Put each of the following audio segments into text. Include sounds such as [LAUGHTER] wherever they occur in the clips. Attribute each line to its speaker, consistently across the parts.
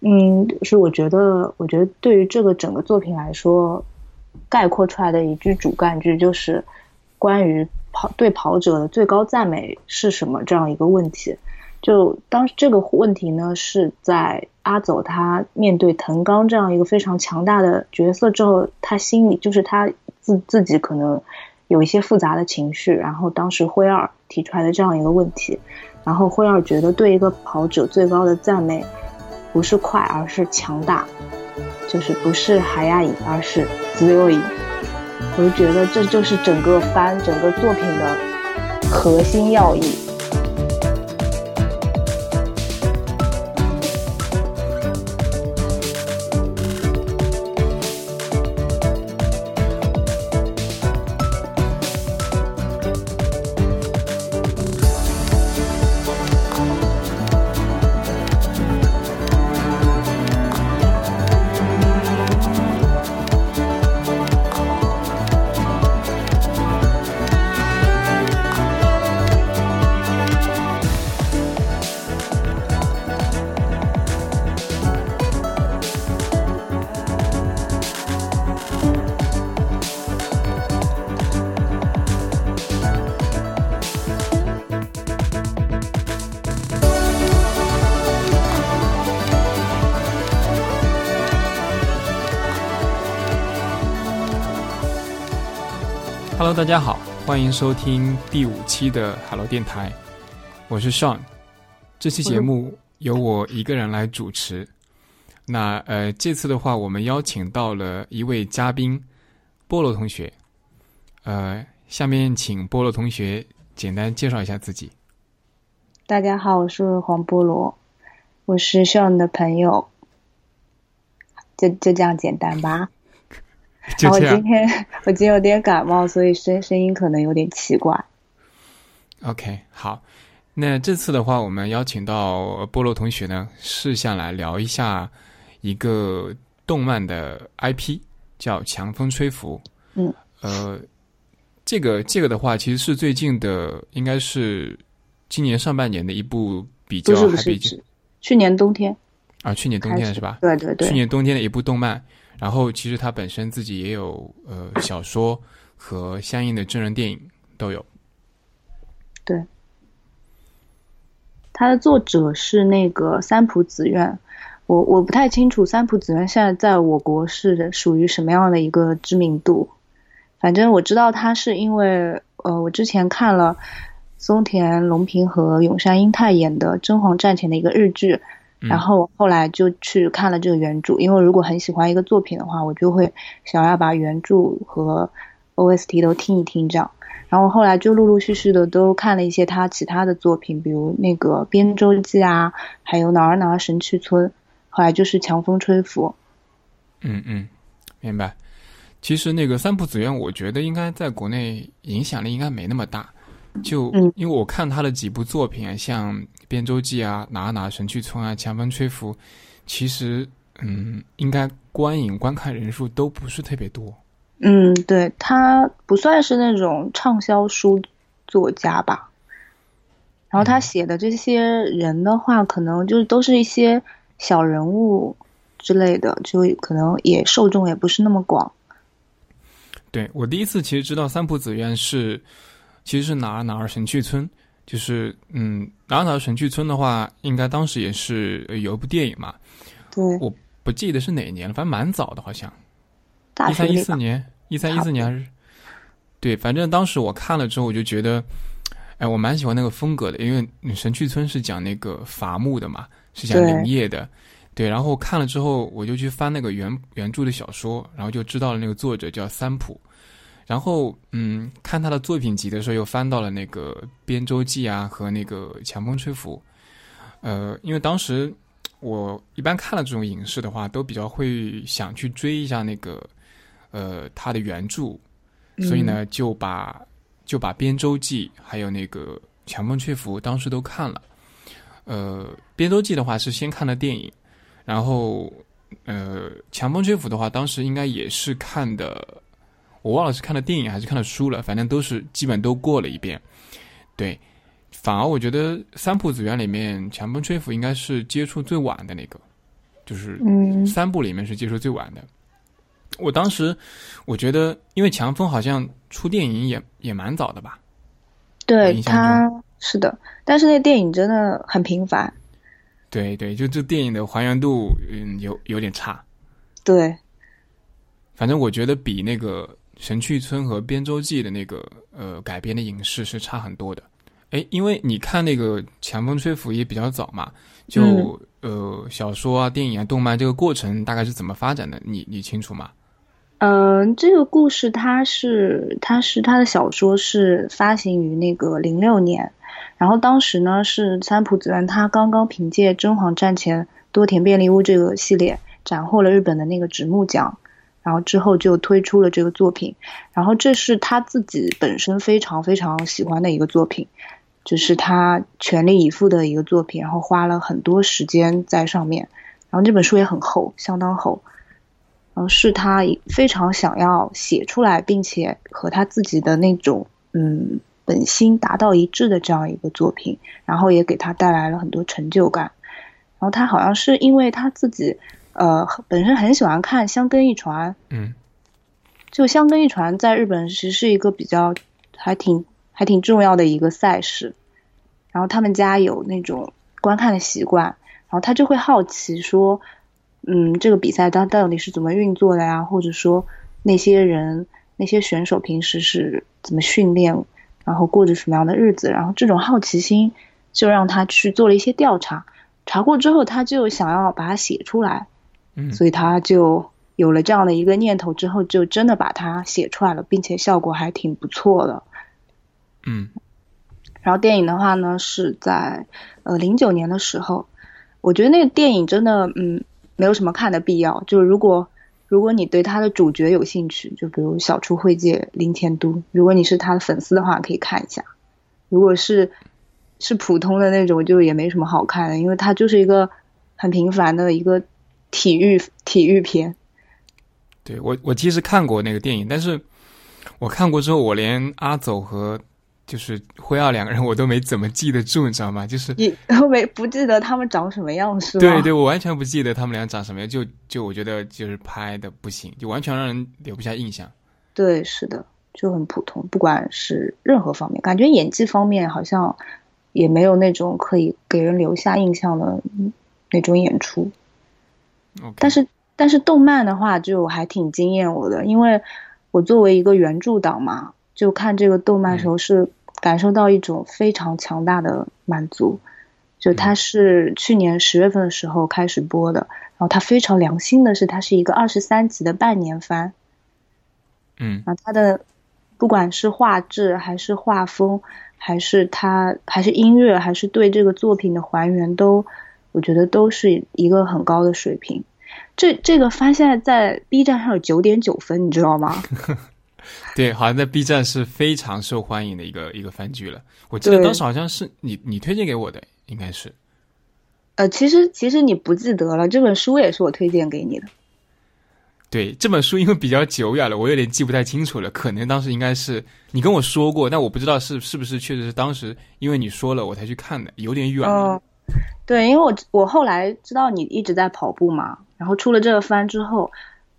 Speaker 1: 嗯，是我觉得，我觉得对于这个整个作品来说，概括出来的一句主干句就是关于跑对跑者的最高赞美是什么这样一个问题。就当时这个问题呢，是在阿走他面对藤冈这样一个非常强大的角色之后，他心里就是他自自己可能有一些复杂的情绪，然后当时灰二提出来的这样一个问题，然后灰二觉得对一个跑者最高的赞美不是快，而是强大，就是不是海亚乙，而是自由影。我就觉得这就是整个番整个作品的核心要义。
Speaker 2: Hello，大家好，欢迎收听第五期的 Hello 电台，我是 Sean。这期节目由我一个人来主持。那呃，这次的话，我们邀请到了一位嘉宾，菠萝同学。呃，下面请菠萝同学简单介绍一下自己。
Speaker 1: 大家好，我是黄菠萝，我是 Sean 的朋友。就就这样简单吧。[LAUGHS] 然后我今天我今天有点感冒，所以声声音可能有点奇怪。
Speaker 2: OK，好，那这次的话，我们邀请到菠萝同学呢，是下来聊一下一个动漫的 IP，叫《强风吹拂》。
Speaker 1: 嗯，
Speaker 2: 呃，这个这个的话，其实是最近的，应该是今年上半年的一部比较还比较，
Speaker 1: 去年冬天
Speaker 2: 啊，去年冬天是吧？
Speaker 1: 对对对，
Speaker 2: 去年冬天的一部动漫。然后，其实他本身自己也有呃小说和相应的真人电影都有。
Speaker 1: 对，他的作者是那个三浦子苑，我我不太清楚三浦子苑现在在我国是属于什么样的一个知名度。反正我知道他是因为呃，我之前看了松田龙平和永山英太演的《真皇战前》的一个日剧。然后我后来就去看了这个原著，因为如果很喜欢一个作品的话，我就会想要把原著和 OST 都听一听这样。然后后来就陆陆续续的都看了一些他其他的作品，比如那个《边周记》啊，还有《哪儿哪儿神去村》，后来就是《强风吹拂》。
Speaker 2: 嗯嗯，明白。其实那个三浦子苑，我觉得应该在国内影响力应该没那么大。就因为我看他的几部作品啊，像《边周记》啊、《哪哪神去村》啊、《强风吹拂》，其实嗯，应该观影观看人数都不是特别多。
Speaker 1: 嗯，对他不算是那种畅销书作家吧。然后他写的这些人的话，可能就是都是一些小人物之类的，就可能也受众也不是那么广。
Speaker 2: 对我第一次其实知道三浦子苑是。其实是哪儿哪儿神去村，就是嗯，哪儿哪儿神去村的话，应该当时也是有一部电影嘛。
Speaker 1: 对，
Speaker 2: 我不记得是哪年了，反正蛮早的，好像一三一四年，一三一四年还是对，反正当时我看了之后，我就觉得，哎，我蛮喜欢那个风格的，因为神去村是讲那个伐木的嘛，是讲林业的，对。然后看了之后，我就去翻那个原原著的小说，然后就知道了那个作者叫三浦。然后，嗯，看他的作品集的时候，又翻到了那个《边周记》啊和那个《强风吹拂》。呃，因为当时我一般看了这种影视的话，都比较会想去追一下那个呃他的原著，所以呢，就把就把《边周记》还有那个《强风吹拂》当时都看了。呃，《边周记》的话是先看了电影，然后呃，《强风吹拂》的话，当时应该也是看的。我忘了是看的电影还是看的书了，反正都是基本都过了一遍。对，反而我觉得三浦子苑里面《强风吹拂》应该是接触最晚的那个，就是三部里面是接触最晚的。我当时我觉得，因为强风好像出电影也也蛮早的吧？
Speaker 1: 对，他是的，但是那电影真的很平凡。
Speaker 2: 对对，就这电影的还原度，嗯，有有点差。
Speaker 1: 对，
Speaker 2: 反正我觉得比那个《神去村》和《边州记》的那个呃改编的影视是差很多的。哎，因为你看那个《强风吹拂》也比较早嘛，就呃小说啊、电影啊、动漫这个过程大概是怎么发展的？你你清楚吗？
Speaker 1: 嗯，这个故事它是它是它的小说是发行于那个零六年。然后当时呢，是三浦子苑他刚刚凭借《真皇战前多田便利屋》这个系列斩获了日本的那个直木奖，然后之后就推出了这个作品。然后这是他自己本身非常非常喜欢的一个作品，就是他全力以赴的一个作品，然后花了很多时间在上面。然后这本书也很厚，相当厚，然后是他非常想要写出来，并且和他自己的那种嗯。本心达到一致的这样一个作品，然后也给他带来了很多成就感。然后他好像是因为他自己，呃，本身很喜欢看香根一传，
Speaker 2: 嗯，
Speaker 1: 就香根一传在日本其实是一个比较还挺还挺重要的一个赛事。然后他们家有那种观看的习惯，然后他就会好奇说，嗯，这个比赛它到底是怎么运作的呀？或者说那些人那些选手平时是怎么训练？然后过着什么样的日子？然后这种好奇心就让他去做了一些调查，查过之后他就想要把它写出来，
Speaker 2: 嗯，
Speaker 1: 所以他就有了这样的一个念头，之后就真的把它写出来了，并且效果还挺不错的，
Speaker 2: 嗯。
Speaker 1: 然后电影的话呢，是在呃零九年的时候，我觉得那个电影真的嗯没有什么看的必要，就如果。如果你对他的主角有兴趣，就比如小出会介林田都，如果你是他的粉丝的话，可以看一下。如果是是普通的那种，就也没什么好看的，因为他就是一个很平凡的一个体育体育片。
Speaker 2: 对我，我其实看过那个电影，但是我看过之后，我连阿走和。就是辉耀两个人，我都没怎么记得住，你知道吗？就是
Speaker 1: 你 [LAUGHS] 没不记得他们长什么样是吗？
Speaker 2: 对对，我完全不记得他们俩长什么样，就就我觉得就是拍的不行，就完全让人留不下印象。
Speaker 1: 对，是的，就很普通，不管是任何方面，感觉演技方面好像也没有那种可以给人留下印象的那种演出。但是但是动漫的话就还挺惊艳我的，因为我作为一个原著党嘛，就看这个动漫时候是。感受到一种非常强大的满足，就它是去年十月份的时候开始播的，然后它非常良心的是，它是一个二十三集的半年番，
Speaker 2: 嗯，
Speaker 1: 啊，它的不管是画质还是画风，还是它还是音乐，还是对这个作品的还原，都我觉得都是一个很高的水平。这这个番现在在 B 站上有九点九分，你知道吗？[LAUGHS]
Speaker 2: 对，好像在 B 站是非常受欢迎的一个一个番剧了。我记得当时好像是你你推荐给我的，应该是。
Speaker 1: 呃，其实其实你不记得了，这本书也是我推荐给你的。
Speaker 2: 对，这本书因为比较久远了，我有点记不太清楚了。可能当时应该是你跟我说过，但我不知道是是不是确实是当时因为你说了我才去看的，有点远了。
Speaker 1: 对，因为我我后来知道你一直在跑步嘛，然后出了这个番之后，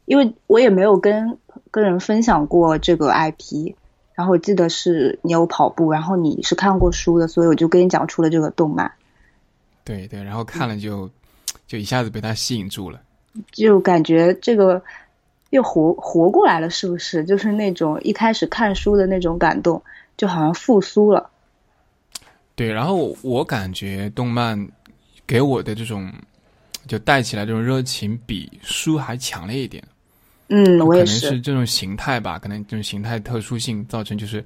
Speaker 1: 因为我也没有跟。跟人分享过这个 IP，然后我记得是你有跑步，然后你是看过书的，所以我就跟你讲出了这个动漫。
Speaker 2: 对对，然后看了就就一下子被他吸引住了，
Speaker 1: 就感觉这个又活活过来了，是不是？就是那种一开始看书的那种感动，就好像复苏了。
Speaker 2: 对，然后我感觉动漫给我的这种就带起来这种热情，比书还强烈一点。
Speaker 1: 嗯，我
Speaker 2: 也是。可能是这种形态吧，可能这种形态特殊性造成就是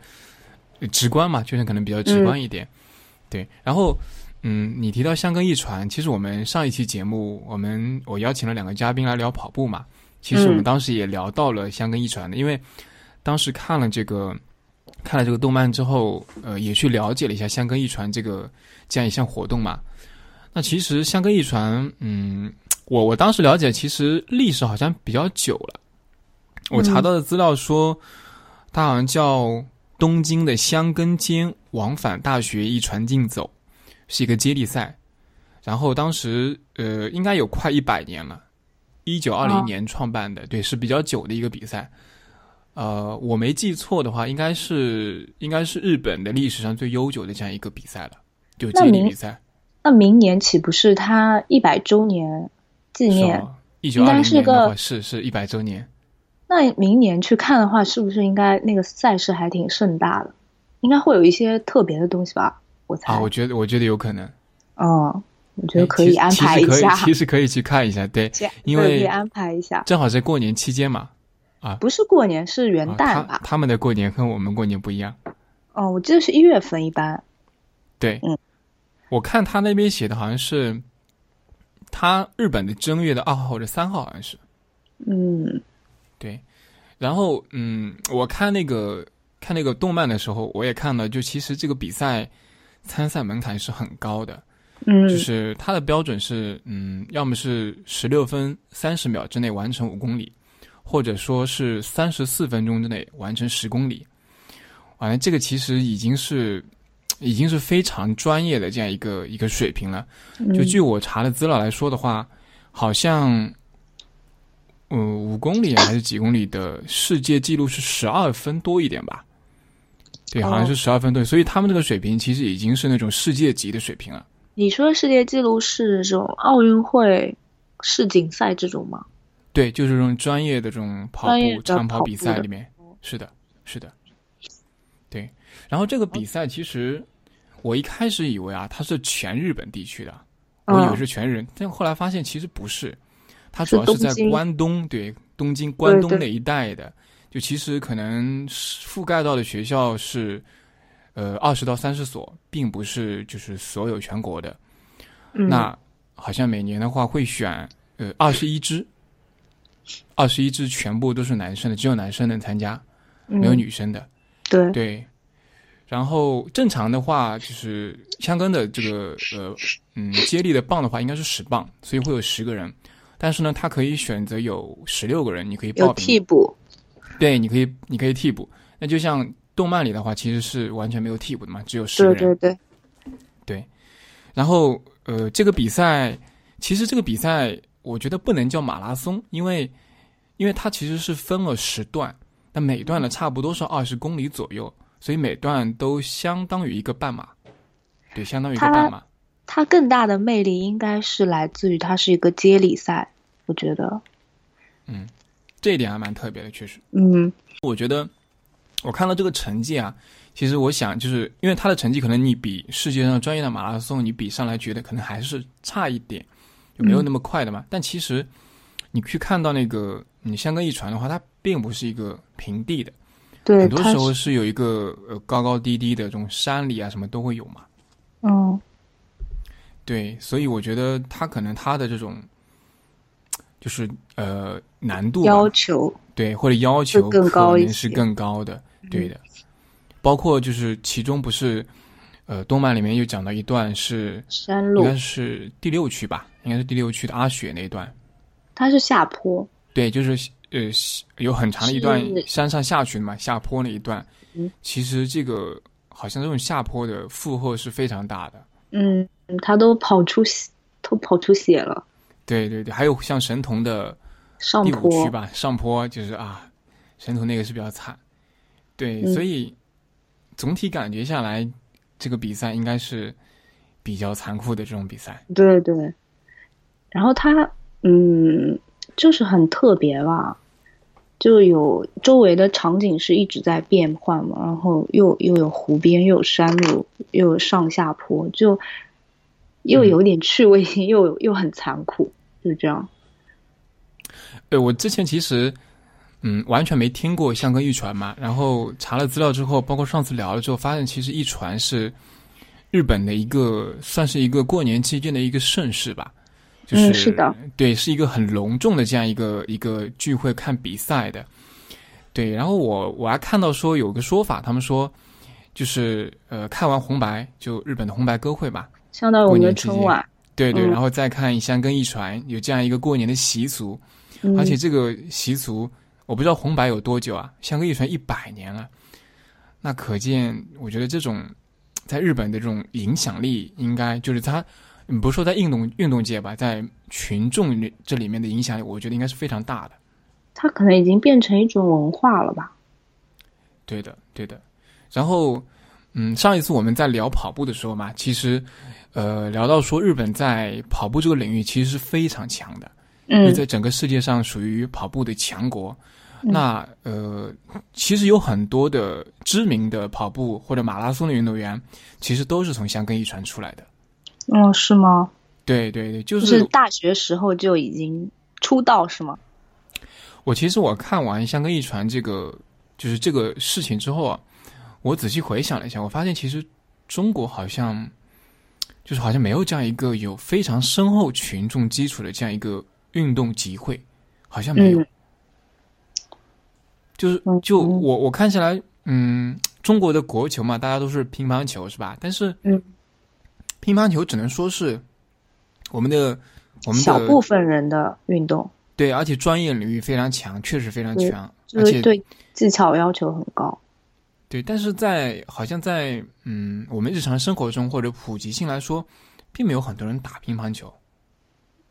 Speaker 2: 直观嘛，就是可能比较直观一点。对，然后嗯，你提到香根一传，其实我们上一期节目，我们我邀请了两个嘉宾来聊跑步嘛，其实我们当时也聊到了香根一传的，因为当时看了这个看了这个动漫之后，呃，也去了解了一下香根一传这个这样一项活动嘛。那其实香根一传，嗯，我我当时了解，其实历史好像比较久了。我查到的资料说，它好像叫东京的香根间往返大学一传竞走，是一个接力赛。然后当时呃，应该有快一百年了，一九二零年创办的，对，是比较久的一个比赛。呃，我没记错的话，应该是应该是日本的历史上最悠久的这样一个比赛了，就接力比赛。
Speaker 1: 那明年岂不是他一百周年纪念？
Speaker 2: 一九二零年的话是是一百周年。
Speaker 1: 那明年去看的话，是不是应该那个赛事还挺盛大的？应该会有一些特别的东西吧？我猜。
Speaker 2: 啊，我觉得我觉得有可能。
Speaker 1: 嗯，我觉得可以安排一
Speaker 2: 下。其实可以去看一下，对，[LAUGHS] 因为
Speaker 1: 安排一下。
Speaker 2: 正好在过年期间嘛，啊，
Speaker 1: 不是过年，是元旦吧？
Speaker 2: 他们的过年跟我们过年不一样。
Speaker 1: 哦，我记得是一月份一般。
Speaker 2: 对，
Speaker 1: 嗯，
Speaker 2: 我看他那边写的好像是，他日本的正月的二号或者三号，好像是。
Speaker 1: 嗯。
Speaker 2: 对，然后嗯，我看那个看那个动漫的时候，我也看了，就其实这个比赛参赛门槛是很高的，
Speaker 1: 嗯，
Speaker 2: 就是它的标准是嗯，要么是十六分三十秒之内完成五公里，或者说是三十四分钟之内完成十公里，完了这个其实已经是 [TSK] 已经是非常专业的这样一个一个水平了。就据我查的资料来说的话，好像。嗯，五公里还是几公里的世界纪录是十二分多一点吧？对，好像是十二分多，所以他们这个水平其实已经是那种世界级的水平了。
Speaker 1: 你说的世界纪录是这种奥运会世锦赛这种吗？
Speaker 2: 对，就是这种专业的这种跑步长跑比赛里面，是的，是的。对，然后这个比赛其实我一开始以为啊，它是全日本地区的，我以为是全日，但后来发现其实不是。它主要是在关东，对东京关东那一带的，就其实可能覆盖到的学校是，呃，二十到三十所，并不是就是所有全国的。那好像每年的话会选呃二十一支，二十一支全部都是男生的，只有男生能参加，没有女生的。
Speaker 1: 对
Speaker 2: 对，然后正常的话就是香根的这个呃嗯接力的棒的话应该是十棒，所以会有十个人。但是呢，他可以选择有十六个人，你可以报名
Speaker 1: 替补。
Speaker 2: 对，你可以，你可以替补。那就像动漫里的话，其实是完全没有替补的嘛，只有十个人。
Speaker 1: 对对对。
Speaker 2: 对。然后，呃，这个比赛其实这个比赛，我觉得不能叫马拉松，因为因为它其实是分了十段，那每段呢差不多是二十公里左右，所以每段都相当于一个半马。对，相当于一个半马。
Speaker 1: 它更大的魅力应该是来自于它是一个接力赛，我觉得，
Speaker 2: 嗯，这一点还蛮特别的，确实，
Speaker 1: 嗯，
Speaker 2: 我觉得我看到这个成绩啊，其实我想就是因为他的成绩可能你比世界上专业的马拉松你比上来觉得可能还是差一点，就没有那么快的嘛，但其实你去看到那个你香格一传的话，它并不是一个平地的，
Speaker 1: 对，
Speaker 2: 很多时候是有一个呃高高低低的这种山里啊什么都会有嘛，
Speaker 1: 嗯。
Speaker 2: 对，所以我觉得他可能他的这种，就是呃难度
Speaker 1: 要求，
Speaker 2: 对或者要求
Speaker 1: 更高
Speaker 2: 一些，是更高的，对的。包括就是其中不是，呃，动漫里面又讲到一段是
Speaker 1: 山路，
Speaker 2: 应该是第六区吧，应该是第六区的阿雪那一段。
Speaker 1: 它是下坡。
Speaker 2: 对，就是呃有很长的一段山上下去的嘛，下坡那一段。
Speaker 1: 嗯。
Speaker 2: 其实这个好像这种下坡的负荷是非常大的。
Speaker 1: 嗯。他都跑出血，都跑出血了。
Speaker 2: 对对对，还有像神童的
Speaker 1: 上
Speaker 2: 坡区吧，上坡就是啊，神童那个是比较惨。对，所以总体感觉下来，这个比赛应该是比较残酷的这种比赛。
Speaker 1: 对对，然后他嗯，就是很特别吧，就有周围的场景是一直在变换嘛，然后又又有湖边，又有山路，又有上下坡，就。又有点趣味性，又又很残酷，就是这样。
Speaker 2: 对，我之前其实嗯完全没听过香格一传嘛，然后查了资料之后，包括上次聊了之后，发现其实一传是日本的一个算是一个过年期间的一个盛事吧。嗯，
Speaker 1: 是的，
Speaker 2: 对，是一个很隆重的这样一个一个聚会看比赛的。对，然后我我还看到说有个说法，他们说就是呃看完红白就日本的红白歌会吧。
Speaker 1: 相当于我们的春晚，
Speaker 2: 对对，然后再看香根一传有这样一个过年的习俗，而且这个习俗我不知道红白有多久啊，香根一传一百年了，那可见我觉得这种在日本的这种影响力，应该就是它你不说在运动运动界吧，在群众这里面的影响力，我觉得应该是非常大的。
Speaker 1: 它可能已经变成一种文化了吧？
Speaker 2: 对的，对的。然后，嗯，上一次我们在聊跑步的时候嘛，其实，呃，聊到说日本在跑步这个领域其实是非常强的，
Speaker 1: 嗯，
Speaker 2: 在整个世界上属于跑步的强国。那呃，其实有很多的知名的跑步或者马拉松的运动员，其实都是从香根一传出来的。
Speaker 1: 哦，是吗？
Speaker 2: 对对对，就
Speaker 1: 是大学时候就已经出道是吗？
Speaker 2: 我其实我看完香根一传这个就是这个事情之后啊。我仔细回想了一下，我发现其实中国好像就是好像没有这样一个有非常深厚群众基础的这样一个运动集会，好像没有。就是就我我看起来，嗯，中国的国球嘛，大家都是乒乓球是吧？但是，
Speaker 1: 嗯，
Speaker 2: 乒乓球只能说是我们的我们
Speaker 1: 小部分人的运动。
Speaker 2: 对，而且专业领域非常强，确实非常强，而且
Speaker 1: 对技巧要求很高。
Speaker 2: 对，但是在好像在嗯，我们日常生活中或者普及性来说，并没有很多人打乒乓球。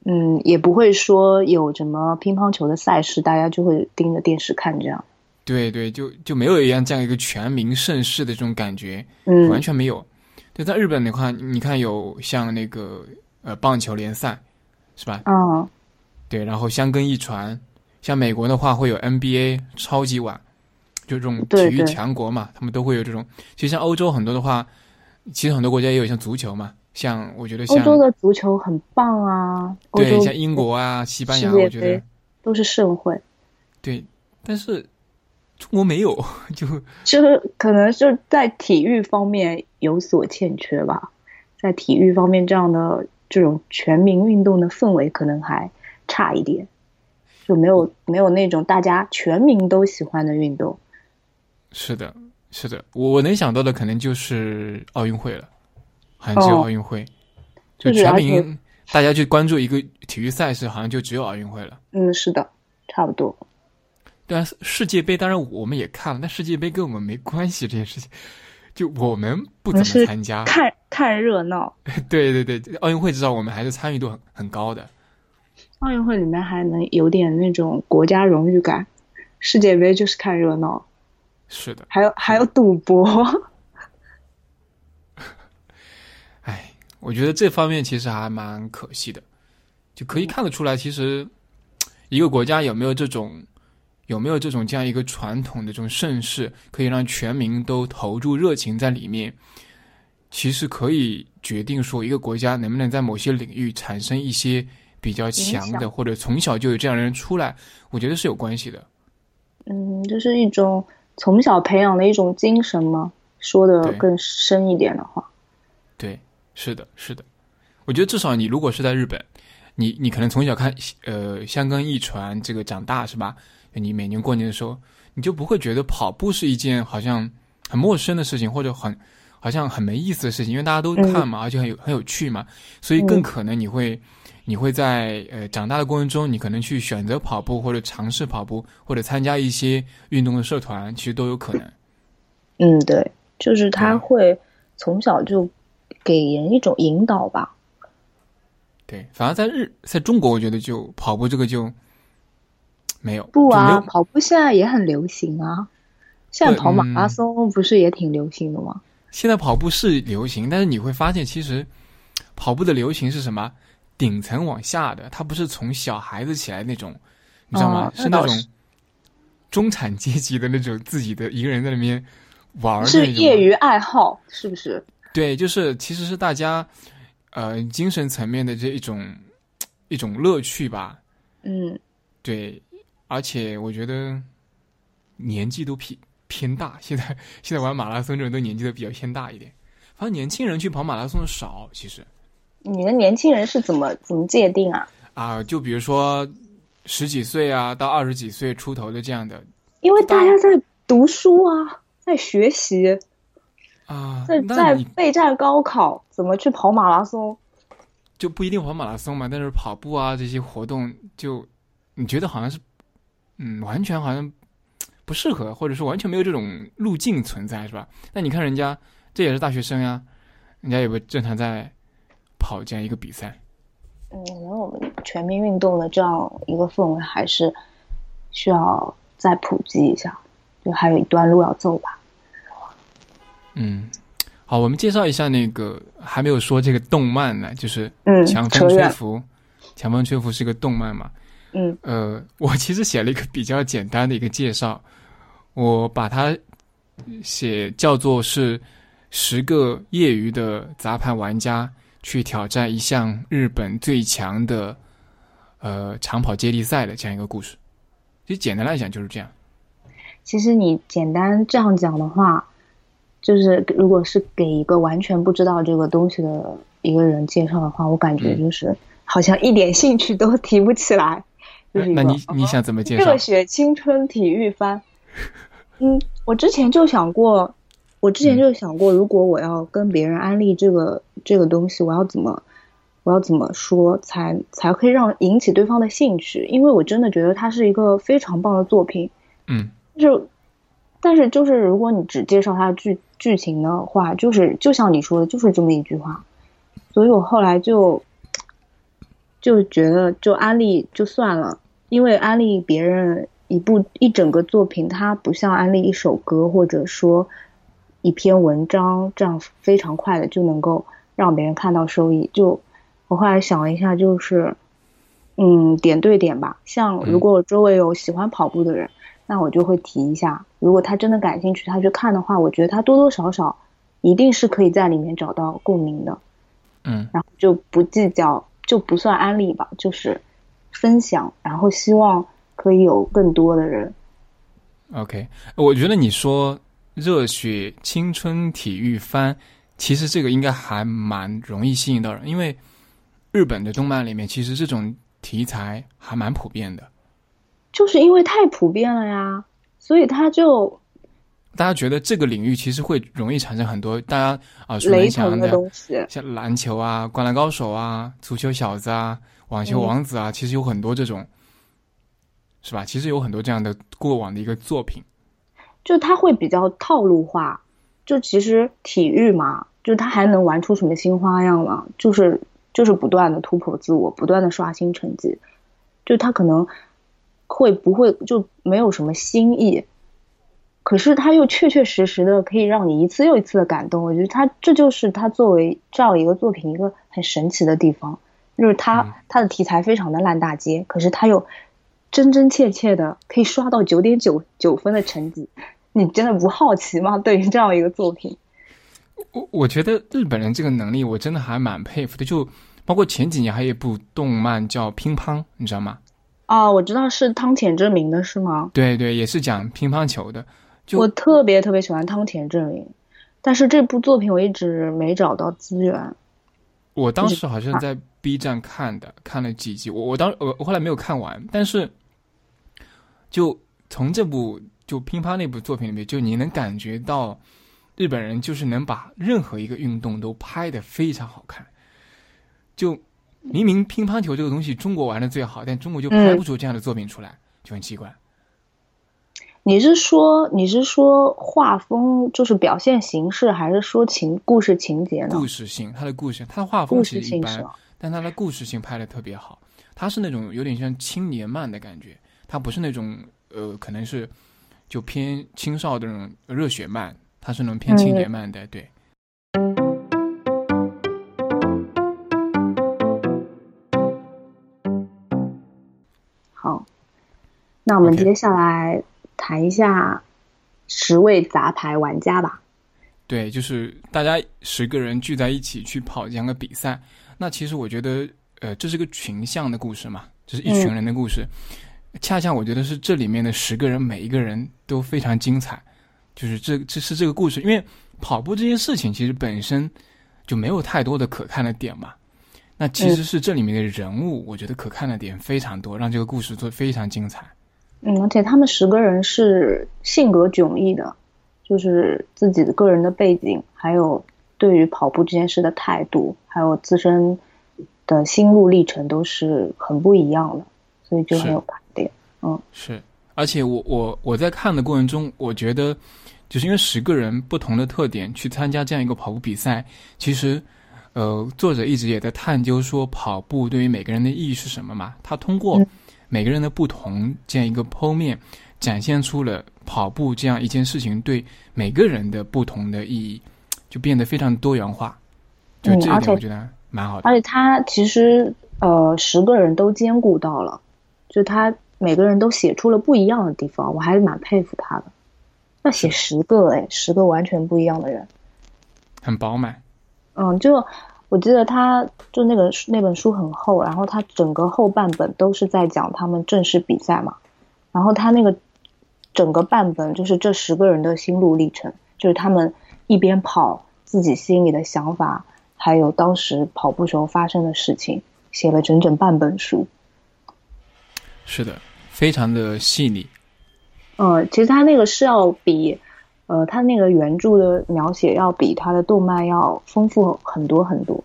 Speaker 1: 嗯，也不会说有什么乒乓球的赛事，大家就会盯着电视看这样。
Speaker 2: 对对，就就没有一样这样一个全民盛世的这种感觉，
Speaker 1: 嗯，
Speaker 2: 完全没有。对，在日本的话，你看有像那个呃棒球联赛，是吧？
Speaker 1: 嗯，
Speaker 2: 对，然后香根一传，像美国的话会有 NBA 超级碗。就这种体育强国嘛，他们都会有这种。其实像欧洲很多的话，其实很多国家也有像足球嘛。像我觉得，欧
Speaker 1: 洲的足球很棒啊。
Speaker 2: 对，像英国啊、西班牙，我觉得
Speaker 1: 都是盛会。
Speaker 2: 对，但是中国没有，[LAUGHS] 就
Speaker 1: 就是可能就在体育方面有所欠缺吧。在体育方面，这样的这种全民运动的氛围可能还差一点，就没有没有那种大家全民都喜欢的运动。
Speaker 2: 是的，是的，我我能想到的可能就是奥运会了，好像只有奥运会，就全民大家去关注一个体育赛事，好像就只有奥运会了。
Speaker 1: 嗯，是的，差不多。
Speaker 2: 对啊，世界杯当然我们也看了，但世界杯跟我们没关系，这件事情就我们不怎么参加，
Speaker 1: 看看热闹。[LAUGHS]
Speaker 2: 对对对，奥运会至少我们还是参与度很很高的。
Speaker 1: 奥运会里面还能有点那种国家荣誉感，世界杯就是看热闹。
Speaker 2: 是的，
Speaker 1: 还有还有赌博。[LAUGHS]
Speaker 2: 哎，我觉得这方面其实还蛮可惜的，就可以看得出来，其实一个国家有没有这种有没有这种这样一个传统的这种盛世，可以让全民都投入热情在里面，其实可以决定说一个国家能不能在某些领域产生一些比较强的，或者从小就有这样的人出来，我觉得是有关系的。
Speaker 1: 嗯，就是一种。从小培养的一种精神吗？说的更深一点的话，
Speaker 2: 对，是的，是的。我觉得至少你如果是在日本，你你可能从小看呃香根一传这个长大是吧？你每年过年的时候，你就不会觉得跑步是一件好像很陌生的事情，或者很好像很没意思的事情，因为大家都看嘛，而且很有很有趣嘛，所以更可能你会。你会在呃长大的过程中，你可能去选择跑步，或者尝试跑步，或者参加一些运动的社团，其实都有可能。[LAUGHS]
Speaker 1: 嗯，对，就是他会从小就给人一种引导吧。
Speaker 2: 对，反而在日，在中国，我觉得就跑步这个就没有。
Speaker 1: 不啊，跑步现在也很流行啊。现在跑马拉松不是也挺流行的吗？
Speaker 2: 现在跑步是流行，但是你会发现，其实跑步的流行是什么？顶层往下的，它不是从小孩子起来那种，你知道吗？是那种中产阶级的那种自己的一个人在那边玩
Speaker 1: 是业余爱好，是不是？
Speaker 2: 对，就是其实是大家呃精神层面的这一种一种乐趣吧。
Speaker 1: 嗯，
Speaker 2: 对，而且我觉得年纪都偏偏大，现在现在玩马拉松的人都年纪都比较偏大一点，反正年轻人去跑马拉松的少，其实。
Speaker 1: 你的年轻人是怎么怎么界定啊？
Speaker 2: 啊，就比如说十几岁啊，到二十几岁出头的这样的。
Speaker 1: 因为大家在读书啊，在学习
Speaker 2: 啊，
Speaker 1: 在在备战高考，怎么去跑马拉松？
Speaker 2: 就不一定跑马拉松嘛，但是跑步啊这些活动，就你觉得好像是，嗯，完全好像不适合，或者说完全没有这种路径存在，是吧？那你看人家，这也是大学生呀，人家也不正常在。跑这样一个比赛？
Speaker 1: 嗯，可能我们全民运动的这样一个氛围还是需要再普及一下，就还有一段路要走吧。
Speaker 2: 嗯，好，我们介绍一下那个还没有说这个动漫呢，就是《强风吹拂》。强风吹拂是个动漫嘛？
Speaker 1: 嗯，
Speaker 2: 呃，我其实写了一个比较简单的一个介绍，我把它写叫做是十个业余的杂牌玩家。去挑战一项日本最强的，呃长跑接力赛的这样一个故事，其实简单来讲就是这样。
Speaker 1: 其实你简单这样讲的话，就是如果是给一个完全不知道这个东西的一个人介绍的话，我感觉就是好像一点兴趣都提不起来。就是
Speaker 2: 那你你想怎么介绍？
Speaker 1: 热血青春体育番。[LAUGHS] 嗯，我之前就想过。我之前就想过，如果我要跟别人安利这个这个东西，我要怎么，我要怎么说才才可以让引起对方的兴趣？因为我真的觉得它是一个非常棒的作品。
Speaker 2: 嗯，
Speaker 1: 就但是就是如果你只介绍它的剧剧情的话，就是就像你说的，就是这么一句话。所以我后来就 [TSK] 就觉得就安利就算了，因为安利别人一部一整个作品，它不像安利一首歌，或者说。一篇文章这样非常快的就能够让别人看到收益。就我后来想了一下，就是嗯，点对点吧。像如果我周围有喜欢跑步的人，那我就会提一下。如果他真的感兴趣，他去看的话，我觉得他多多少少一定是可以在里面找到共鸣的。
Speaker 2: 嗯，
Speaker 1: 然后就不计较，就不算安利吧，就是分享，然后希望可以有更多的人。
Speaker 2: OK，我觉得你说。热血青春体育番，其实这个应该还蛮容易吸引到人，因为日本的动漫里面其实这种题材还蛮普遍的。
Speaker 1: 就是因为太普遍了呀，所以他就
Speaker 2: 大家觉得这个领域其实会容易产生很多大家啊
Speaker 1: 雷同
Speaker 2: 的
Speaker 1: 东西，
Speaker 2: 像篮球啊、灌篮高手啊、足球小子啊、网球王子啊，其实有很多这种，是吧？其实有很多这样的过往的一个作品。
Speaker 1: 就他会比较套路化，就其实体育嘛，就他还能玩出什么新花样了？就是就是不断的突破自我，不断的刷新成绩，就他可能会不会就没有什么新意，可是他又确确实实的可以让你一次又一次的感动。我觉得他这就是他作为这样一个作品一个很神奇的地方，就是他他的题材非常的烂大街，可是他又真真切切的可以刷到九点九九分的成绩。你真的不好奇吗？[LAUGHS] 对于这样一个作品，
Speaker 2: 我我觉得日本人这个能力我真的还蛮佩服的。就包括前几年还有一部动漫叫《乒乓》，你知道吗？
Speaker 1: 啊，我知道是汤浅证明的是吗？
Speaker 2: 对对，也是讲乒乓球的。就
Speaker 1: 我特别特别喜欢汤浅证明，但是这部作品我一直没找到资源。
Speaker 2: 我当时好像在 B 站看的，看了几集。我我当我我后来没有看完，但是就从这部。就乒乓那部作品里面，就你能感觉到，日本人就是能把任何一个运动都拍的非常好看。就明明乒乓球这个东西中国玩的最好，但中国就拍不出这样的作品出来，就很奇怪。
Speaker 1: 你是说你是说画风就是表现形式，还是说情故事情节呢？
Speaker 2: 故事性，他的故事，他的画风其实一般，但它的故事性拍的特别好。它是那种有点像青年漫的感觉，它不是那种呃，可能是。就偏青少的那种热血漫，它是那种偏青年漫的，对。
Speaker 1: 好，那我们接下来谈一下十位杂牌玩家吧。
Speaker 2: 对，就是大家十个人聚在一起去跑这样的比赛。那其实我觉得，呃，这是个群像的故事嘛，这是一群人的故事。恰恰我觉得是这里面的十个人，每一个人都非常精彩。就是这这是这个故事，因为跑步这件事情其实本身就没有太多的可看的点嘛。那其实是这里面的人物，我觉得可看的点非常多，让这个故事做非常精彩。
Speaker 1: 嗯，而且他们十个人是性格迥异的，就是自己的个人的背景，还有对于跑步这件事的态度，还有自身的心路历程都是很不一样的，所以就很有看。嗯，
Speaker 2: 是，而且我我我在看的过程中，我觉得，就是因为十个人不同的特点去参加这样一个跑步比赛，其实，呃，作者一直也在探究说跑步对于每个人的意义是什么嘛？他通过每个人的不同这样一个剖面，展现出了跑步这样一件事情对每个人的不同的意义，就变得非常多元化。就这一点我觉得蛮好的。
Speaker 1: 而且他其实呃，十个人都兼顾到了，就他每个人都写出了不一样的地方，我还是蛮佩服他的。要写十个哎，十个完全不一样的人，
Speaker 2: 很饱满。
Speaker 1: 嗯，就我记得他就那个那本书很厚，然后他整个后半本都是在讲他们正式比赛嘛，然后他那个整个半本就是这十个人的心路历程，就是他们一边跑自己心里的想法，还有当时跑步时候发生的事情，写了整整半本书。
Speaker 2: 是的，非常的细腻。
Speaker 1: 嗯，其实他那个是要比，呃，他那个原著的描写要比他的动漫要丰富很多很多。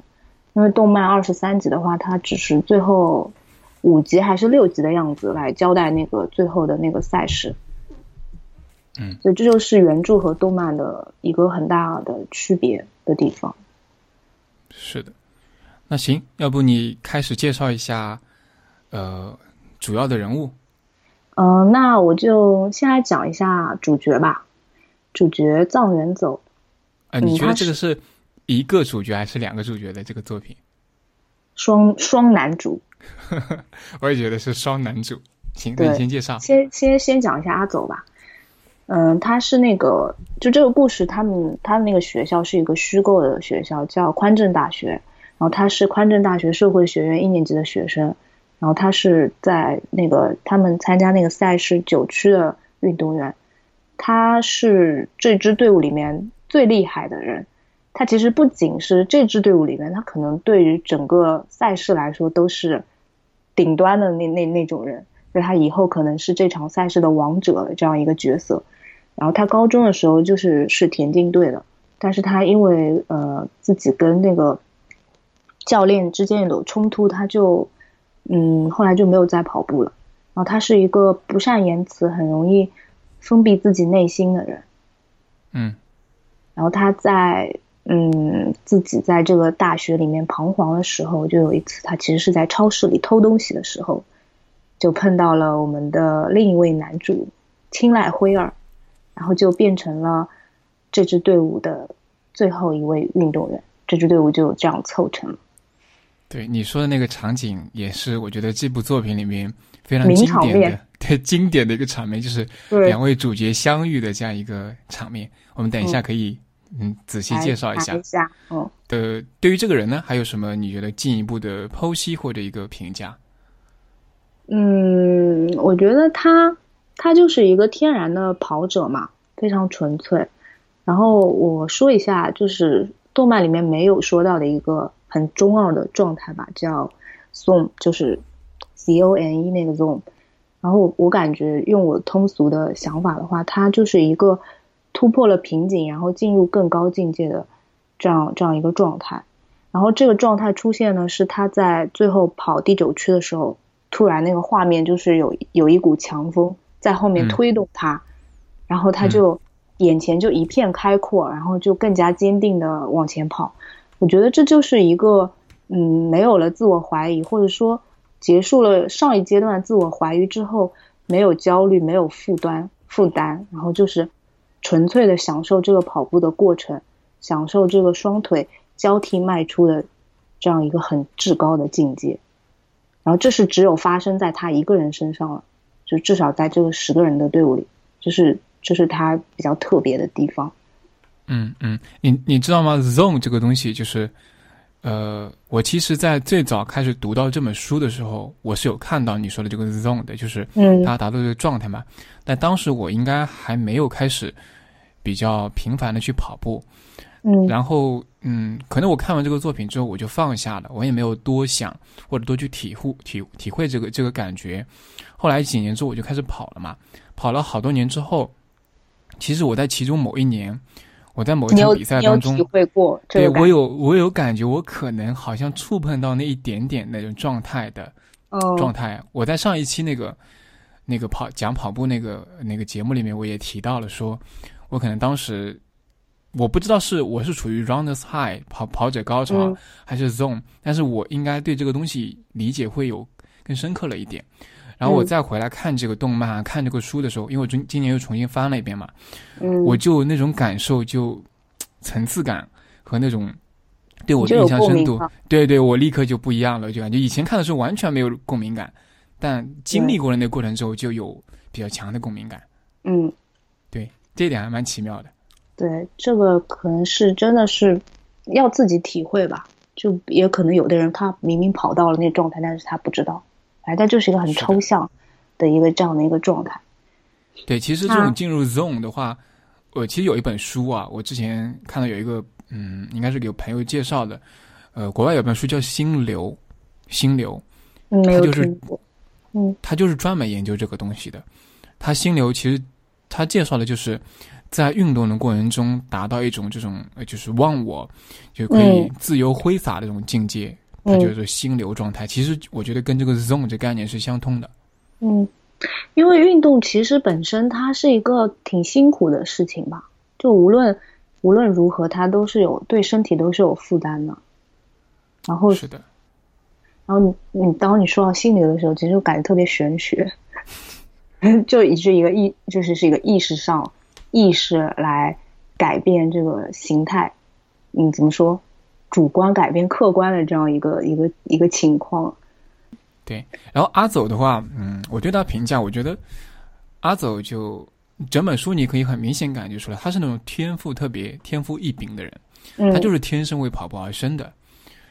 Speaker 1: 因为动漫二十三集的话，它只是最后五集还是六集的样子来交代那个最后的那个赛事。
Speaker 2: 嗯，
Speaker 1: 所以这就是原著和动漫的一个很大的区别的地方。
Speaker 2: 是的，那行，要不你开始介绍一下，呃，主要的人物。
Speaker 1: 嗯，那我就先来讲一下主角吧。主角藏原走，
Speaker 2: 呃，你觉得这个是一个主角还是两个主角的这个作品？
Speaker 1: 双双男主，[LAUGHS]
Speaker 2: 我也觉得是双男主。行，那你先介绍。
Speaker 1: 先先先讲一下阿走吧。嗯，他是那个，就这个故事，他们他的那个学校是一个虚构的学校，叫宽正大学。然后他是宽正大学社会学院一年级的学生。然后他是在那个他们参加那个赛事九区的运动员，他是这支队伍里面最厉害的人。他其实不仅是这支队伍里面，他可能对于整个赛事来说都是顶端的那那那种人。所以他以后可能是这场赛事的王者这样一个角色。然后他高中的时候就是是田径队的，但是他因为呃自己跟那个教练之间有冲突，他就。嗯，后来就没有再跑步了。然后他是一个不善言辞、很容易封闭自己内心的人。
Speaker 2: 嗯，
Speaker 1: 然后他在嗯自己在这个大学里面彷徨的时候，就有一次他其实是在超市里偷东西的时候，就碰到了我们的另一位男主青睐辉儿，然后就变成了这支队伍的最后一位运动员。这支队伍就这样凑成了。
Speaker 2: 对你说的那个场景，也是我觉得这部作品里面非常经典的、对经典的一个场面，就是两位主角相遇的这样一个场面。我们等一下可以嗯仔细介绍一下。
Speaker 1: 嗯。
Speaker 2: 的对于这个人呢，还有什么你觉得进一步的剖析或者一个评价？
Speaker 1: 嗯，我觉得他他就是一个天然的跑者嘛，非常纯粹。然后我说一下，就是动漫里面没有说到的一个。很中二的状态吧，叫 zone，就是 c o n e 那个 zone。然后我感觉用我通俗的想法的话，它就是一个突破了瓶颈，然后进入更高境界的这样这样一个状态。然后这个状态出现呢，是他在最后跑第九区的时候，突然那个画面就是有有一股强风在后面推动他，然后他就眼前就一片开阔，然后就更加坚定的往前跑。我觉得这就是一个，嗯，没有了自我怀疑，或者说结束了上一阶段自我怀疑之后，没有焦虑，没有负担负担，然后就是纯粹的享受这个跑步的过程，享受这个双腿交替迈出的这样一个很至高的境界。然后这是只有发生在他一个人身上了，就至少在这个十个人的队伍里，就是这是他比较特别的地方。
Speaker 2: 嗯嗯，你你知道吗？Zone 这个东西就是，呃，我其实，在最早开始读到这本书的时候，我是有看到你说的这个 Zone 的，就是他达到这个状态嘛。但当时我应该还没有开始比较频繁的去跑步。
Speaker 1: 嗯，
Speaker 2: 然后嗯，可能我看完这个作品之后，我就放下了，我也没有多想或者多去体会体体会这个这个感觉。后来几年之后，我就开始跑了嘛，跑了好多年之后，其实我在其中某一年。我在某一场比赛当中，
Speaker 1: 体会过，
Speaker 2: 对我有我有感觉，我可能好像触碰到那一点点那种状态的状态。我在上一期那个那个跑讲跑步那个那个节目里面，我也提到了，说我可能当时我不知道是我是处于 runners high 跑跑者高潮还是 zone，但是我应该对这个东西理解会有更深刻了一点。然后我再回来看这个动漫、看这个书的时候，因为我今今年又重新翻了一遍嘛，我就那种感受就层次感和那种对我的印象深度，对对，我立刻就不一样了，就感觉以前看的时候完全没有共鸣感，但经历过了那过程之后就有比较强的共鸣感。
Speaker 1: 嗯，
Speaker 2: 对，这一点还蛮奇妙的。
Speaker 1: 对，这个可能是真的是要自己体会吧，就也可能有的人他明明跑到了那状态，但是他不知道。哎，但就是一个很抽象的一个这样的一个状态。
Speaker 2: 对，其实这种进入 zone 的话，我其实有一本书啊，我之前看到有一个，嗯，应该是给朋友介绍的。呃，国外有本书叫《心流》，心流，
Speaker 1: 他
Speaker 2: 就是，
Speaker 1: 嗯，
Speaker 2: 他就是专门研究这个东西的。他心流其实他介绍的就是在运动的过程中达到一种这种就是忘我，就可以自由挥洒的这种境界。它就是心流状态，其实我觉得跟这个 zone 这概念是相通的。
Speaker 1: 嗯，因为运动其实本身它是一个挺辛苦的事情吧，就无论无论如何，它都是有对身体都是有负担的。然后
Speaker 2: 是的，
Speaker 1: 然后你你当你说到心流的时候，其实感觉特别玄学，[LAUGHS] 就以至一个意就是是一个意识上意识来改变这个形态。嗯，怎么说？主观改变客观的这样一个一个一个情况，
Speaker 2: 对。然后阿走的话，嗯，我对他评价，我觉得阿走就整本书你可以很明显感觉出来，他是那种天赋特别、天赋异禀的人，他就是天生为跑步而生的。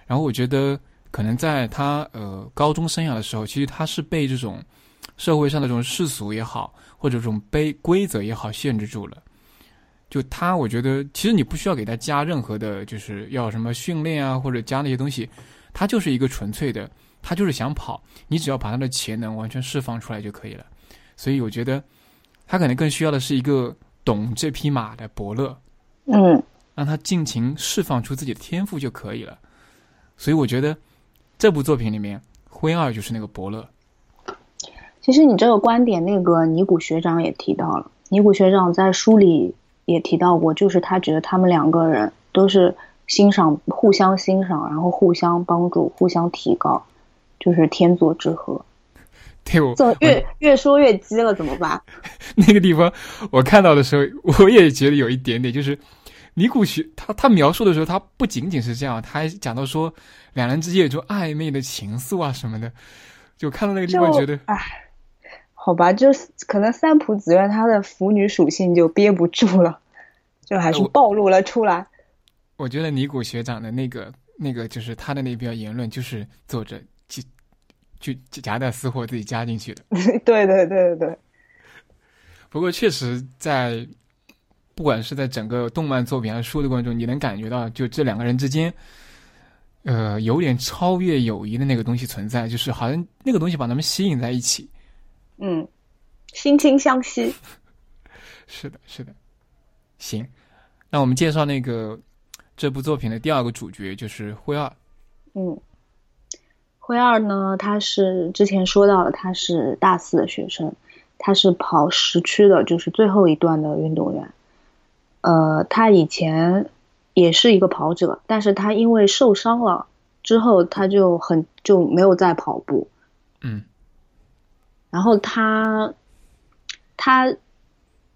Speaker 2: 然后我觉得可能在他呃高中生涯的时候，其实他是被这种社会上的这种世俗也好，或者这种被规则也好限制住了。就他，我觉得其实你不需要给他加任何的，就是要什么训练啊，或者加那些东西，他就是一个纯粹的，他就是想跑，你只要把他的潜能完全释放出来就可以了。所以我觉得他可能更需要的是一个懂这匹马的伯乐，
Speaker 1: 嗯，
Speaker 2: 让他尽情释放出自己的天赋就可以了。所以我觉得这部作品里面，灰二就是那个伯乐。
Speaker 1: 其实你这个观点，那个尼古学长也提到了，尼古学长在书里。也提到过，就是他觉得他们两个人都是欣赏、互相欣赏，然后互相帮助、互相提高，就是天作之合。
Speaker 2: 对我
Speaker 1: 越越说越激了，怎么办？[LAUGHS]
Speaker 2: 那个地方我看到的时候，我也觉得有一点点，就是尼古学他他描述的时候，他不仅仅是这样，他还讲到说两人之间有种暧昧的情愫啊什么的，就看到那个地方觉得，
Speaker 1: 唉。好吧，就是可能三浦子苑她的腐女属性就憋不住了，就还是暴露了出来。
Speaker 2: 我觉得尼古学长的那个那个就是他的那篇言论，就是作者就就夹带私货自己加进去的。[LAUGHS]
Speaker 1: 对对对对对。
Speaker 2: 不过确实，在不管是在整个动漫作品还是书的过程中，你能感觉到，就这两个人之间，呃，有点超越友谊的那个东西存在，就是好像那个东西把他们吸引在一起。
Speaker 1: 嗯，惺惺相惜。[LAUGHS]
Speaker 2: 是的，是的。行，那我们介绍那个这部作品的第二个主角就是灰二。
Speaker 1: 嗯，灰二呢，他是之前说到了，他是大四的学生，他是跑十区的，就是最后一段的运动员。呃，他以前也是一个跑者，但是他因为受伤了之后，他就很就没有再跑步。
Speaker 2: 嗯。
Speaker 1: 然后他，他，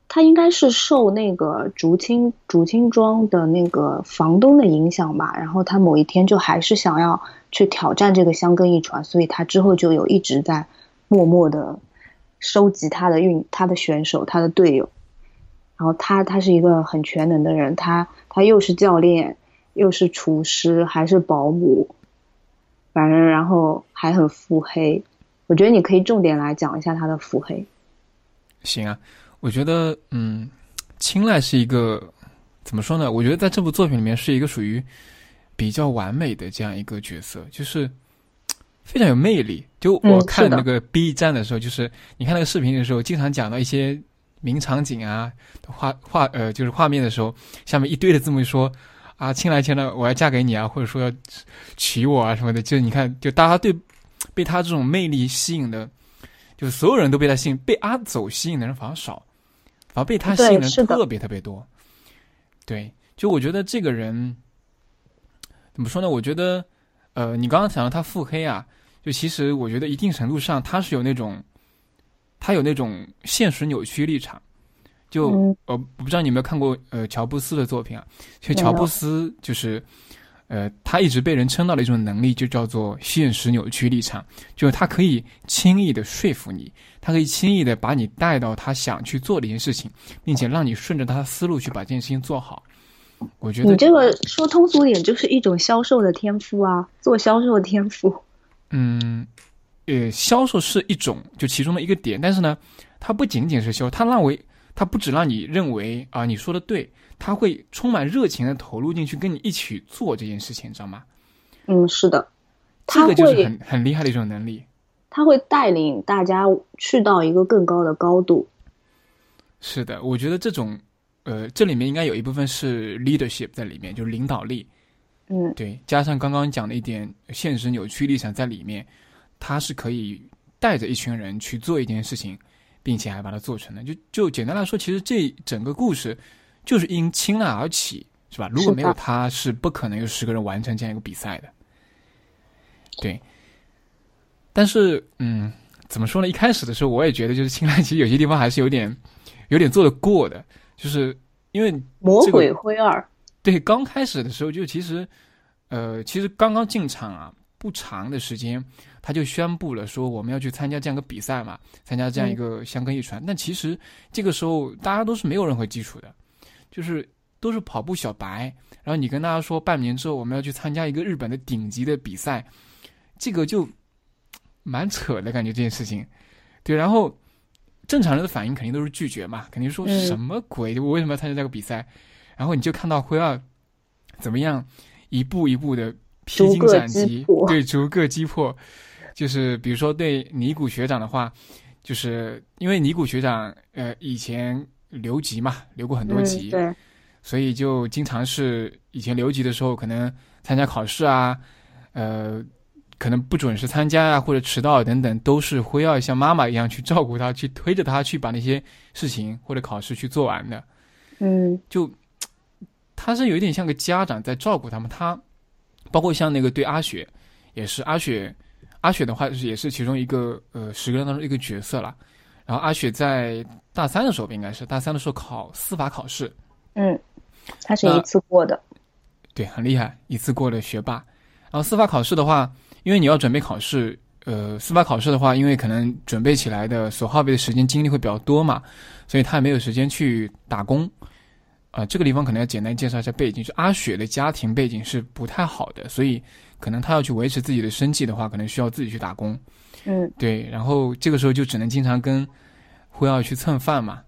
Speaker 1: 他应该是受那个竹青竹青庄的那个房东的影响吧。然后他某一天就还是想要去挑战这个香根一传，所以他之后就有一直在默默的收集他的运他的选手他的队友。然后他他是一个很全能的人，他他又是教练，又是厨师，还是保姆，反正然后还很腹黑。我觉得你可以重点来讲一下他的腹黑。
Speaker 2: 行啊，我觉得嗯，青睐是一个怎么说呢？我觉得在这部作品里面是一个属于比较完美的这样一个角色，就是非常有魅力。就我看那个 B 站的时候，就是你看那个视频的时候，经常讲到一些名场景啊，画画呃，就是画面的时候，下面一堆的字幕说啊，青来青来，我要嫁给你啊，或者说要娶我啊什么的。就你看，就大家对。被他这种魅力吸引的，就是所有人都被他吸引，被阿走吸引的人反而少，反而被他吸引的人特别特别多。对，就我觉得这个人怎么说呢？我觉得，呃，你刚刚讲到他腹黑啊，就其实我觉得一定程度上他是有那种，他有那种现实扭曲立场。就呃，我不知道你有没有看过呃乔布斯的作品啊？其实乔布斯就是，呃，他一直被人称道的一种能力就叫做现实扭曲立场，就是他可以轻易的说服你，他可以轻易的把你带到他想去做的一件事情，并且让你顺着他的思路去把这件事情做好。我觉得
Speaker 1: 你这个说通俗点就是一种销售的天赋啊，做销售的天赋。
Speaker 2: 嗯，呃，销售是一种就其中的一个点，但是呢，它不仅仅是销，它让为。他不只让你认为啊你说的对，他会充满热情的投入进去，跟你一起做这件事情，你知道吗？
Speaker 1: 嗯，是的，
Speaker 2: 这个就是很很厉害的一种能力。
Speaker 1: 他会带领大家去到一个更高的高度。
Speaker 2: 是的，我觉得这种呃，这里面应该有一部分是 leadership 在里面，就是领导力。
Speaker 1: 嗯，
Speaker 2: 对，加上刚刚讲的一点现实扭曲立场在里面，他是可以带着一群人去做一件事情。并且还把它做成的，就就简单来说，其实这整个故事就是因青睐而起，是吧？如果没有他，是不可能有十个人完成这样一个比赛的。对。但是，嗯，怎么说呢？一开始的时候，我也觉得，就是青睐其实有些地方还是有点有点做得过的，就是因为
Speaker 1: 魔鬼灰二。
Speaker 2: 对，刚开始的时候就其实，呃，其实刚刚进场啊，不长的时间。他就宣布了说我们要去参加这样一个比赛嘛，参加这样一个香根一传。但其实这个时候大家都是没有任何基础的，就是都是跑步小白。然后你跟大家说半年之后我们要去参加一个日本的顶级的比赛，这个就蛮扯的感觉这件事情。对，然后正常人的反应肯定都是拒绝嘛，肯定说什么鬼？我为什么要参加这个比赛？然后你就看到辉二怎么样一步一步的披荆斩棘，对，逐个击破。就是比如说对尼古学长的话，就是因为尼古学长呃以前留级嘛，留过很多级，
Speaker 1: 对，
Speaker 2: 所以就经常是以前留级的时候，可能参加考试啊，呃，可能不准时参加啊，或者迟到等等，都是会要像妈妈一样去照顾他，去推着他去把那些事情或者考试去做完的。
Speaker 1: 嗯，
Speaker 2: 就他是有一点像个家长在照顾他们，他包括像那个对阿雪也是阿雪。阿雪的话是也是其中一个呃十个人当中一个角色了，然后阿雪在大三的时候应该是大三的时候考司法考试，
Speaker 1: 嗯，他是一次过的，
Speaker 2: 对，很厉害，一次过的学霸。然后司法考试的话，因为你要准备考试，呃，司法考试的话，因为可能准备起来的所耗费的时间精力会比较多嘛，所以他也没有时间去打工。啊，这个地方可能要简单介绍一下背景，就阿雪的家庭背景是不太好的，所以。可能他要去维持自己的生计的话，可能需要自己去打工。
Speaker 1: 嗯，
Speaker 2: 对，然后这个时候就只能经常跟辉耀去蹭饭嘛。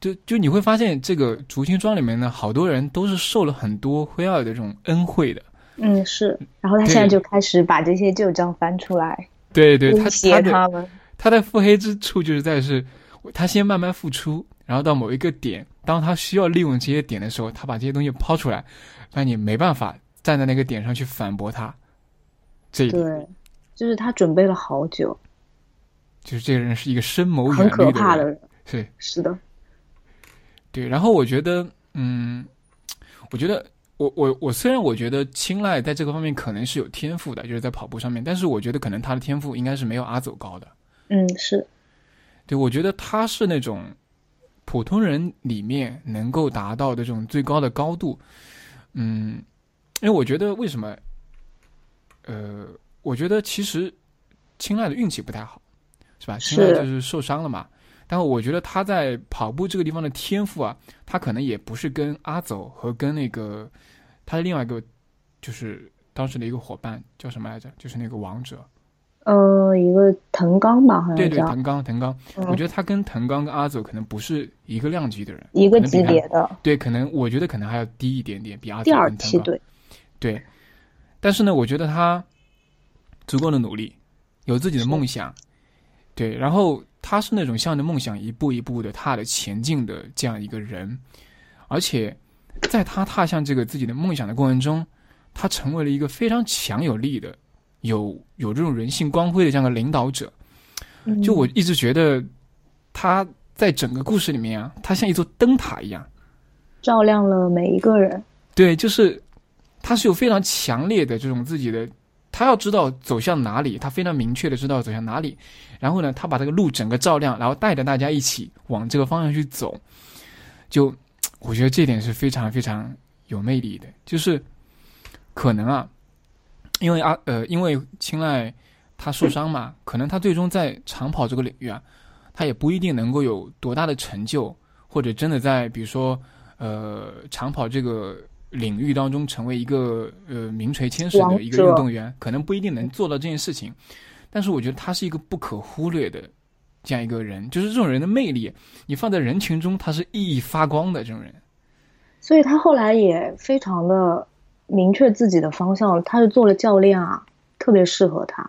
Speaker 2: 就就你会发现，这个竹青庄里面呢，好多人都是受了很多辉耀的这种恩惠的。
Speaker 1: 嗯，是。然后他现在就开始把这些旧账翻出来，
Speaker 2: 对对，他
Speaker 1: 他的
Speaker 2: 他的腹黑之处就是在是，他先慢慢付出，然后到某一个点，当他需要利用这些点的时候，他把这些东西抛出来，那你没办法。站在那个点上去反驳他，这
Speaker 1: 对，就是他准备了好久，
Speaker 2: 就是这个人是一个深谋远虑
Speaker 1: 的人，很可怕的人，
Speaker 2: 是
Speaker 1: 是的，
Speaker 2: 对。然后我觉得，嗯，我觉得我我我虽然我觉得青睐在这个方面可能是有天赋的，就是在跑步上面，但是我觉得可能他的天赋应该是没有阿走高的。
Speaker 1: 嗯，是，
Speaker 2: 对，我觉得他是那种普通人里面能够达到的这种最高的高度，嗯。因为我觉得，为什么？呃，我觉得其实青睐的运气不太好，是吧？青睐就是受伤了嘛。但我觉得他在跑步这个地方的天赋啊，他可能也不是跟阿走和跟那个他的另外一个，就是当时的一个伙伴叫什么来着？就是那个王者。
Speaker 1: 呃，一个藤冈吧，好像
Speaker 2: 对对，藤冈藤冈。我觉得他跟藤冈跟阿走可能不是一个量级的人，
Speaker 1: 一个级别的。
Speaker 2: 对，可能我觉得可能还要低一点点，比阿走
Speaker 1: 第二梯队。
Speaker 2: 对，但是呢，我觉得他足够的努力，有自己的梦想，对，然后他是那种向着梦想一步一步的踏着前进的这样一个人，而且在他踏向这个自己的梦想的过程中，他成为了一个非常强有力的、有有这种人性光辉的这样的领导者。就我一直觉得他在整个故事里面啊，他像一座灯塔一样。
Speaker 1: 照亮了每一个人。
Speaker 2: 对，就是他是有非常强烈的这种自己的，他要知道走向哪里，他非常明确的知道走向哪里。然后呢，他把这个路整个照亮，然后带着大家一起往这个方向去走。就我觉得这点是非常非常有魅力的。就是可能啊，因为啊呃，因为青睐他受伤嘛，可能他最终在长跑这个领域啊，他也不一定能够有多大的成就，或者真的在比如说呃长跑这个。领域当中成为一个呃名垂千史的一个运动员，可能不一定能做到这件事情，但是我觉得他是一个不可忽略的这样一个人，就是这种人的魅力，你放在人群中他是熠熠发光的这种人。
Speaker 1: 所以他后来也非常的明确自己的方向，他是做了教练啊，特别适合他。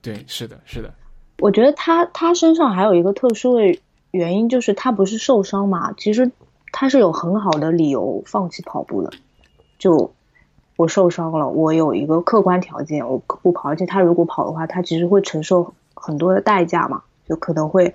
Speaker 2: 对，是的，是的。
Speaker 1: 我觉得他他身上还有一个特殊的原因，就是他不是受伤嘛，其实。他是有很好的理由放弃跑步的，就我受伤了，我有一个客观条件，我不跑。而且他如果跑的话，他其实会承受很多的代价嘛，就可能会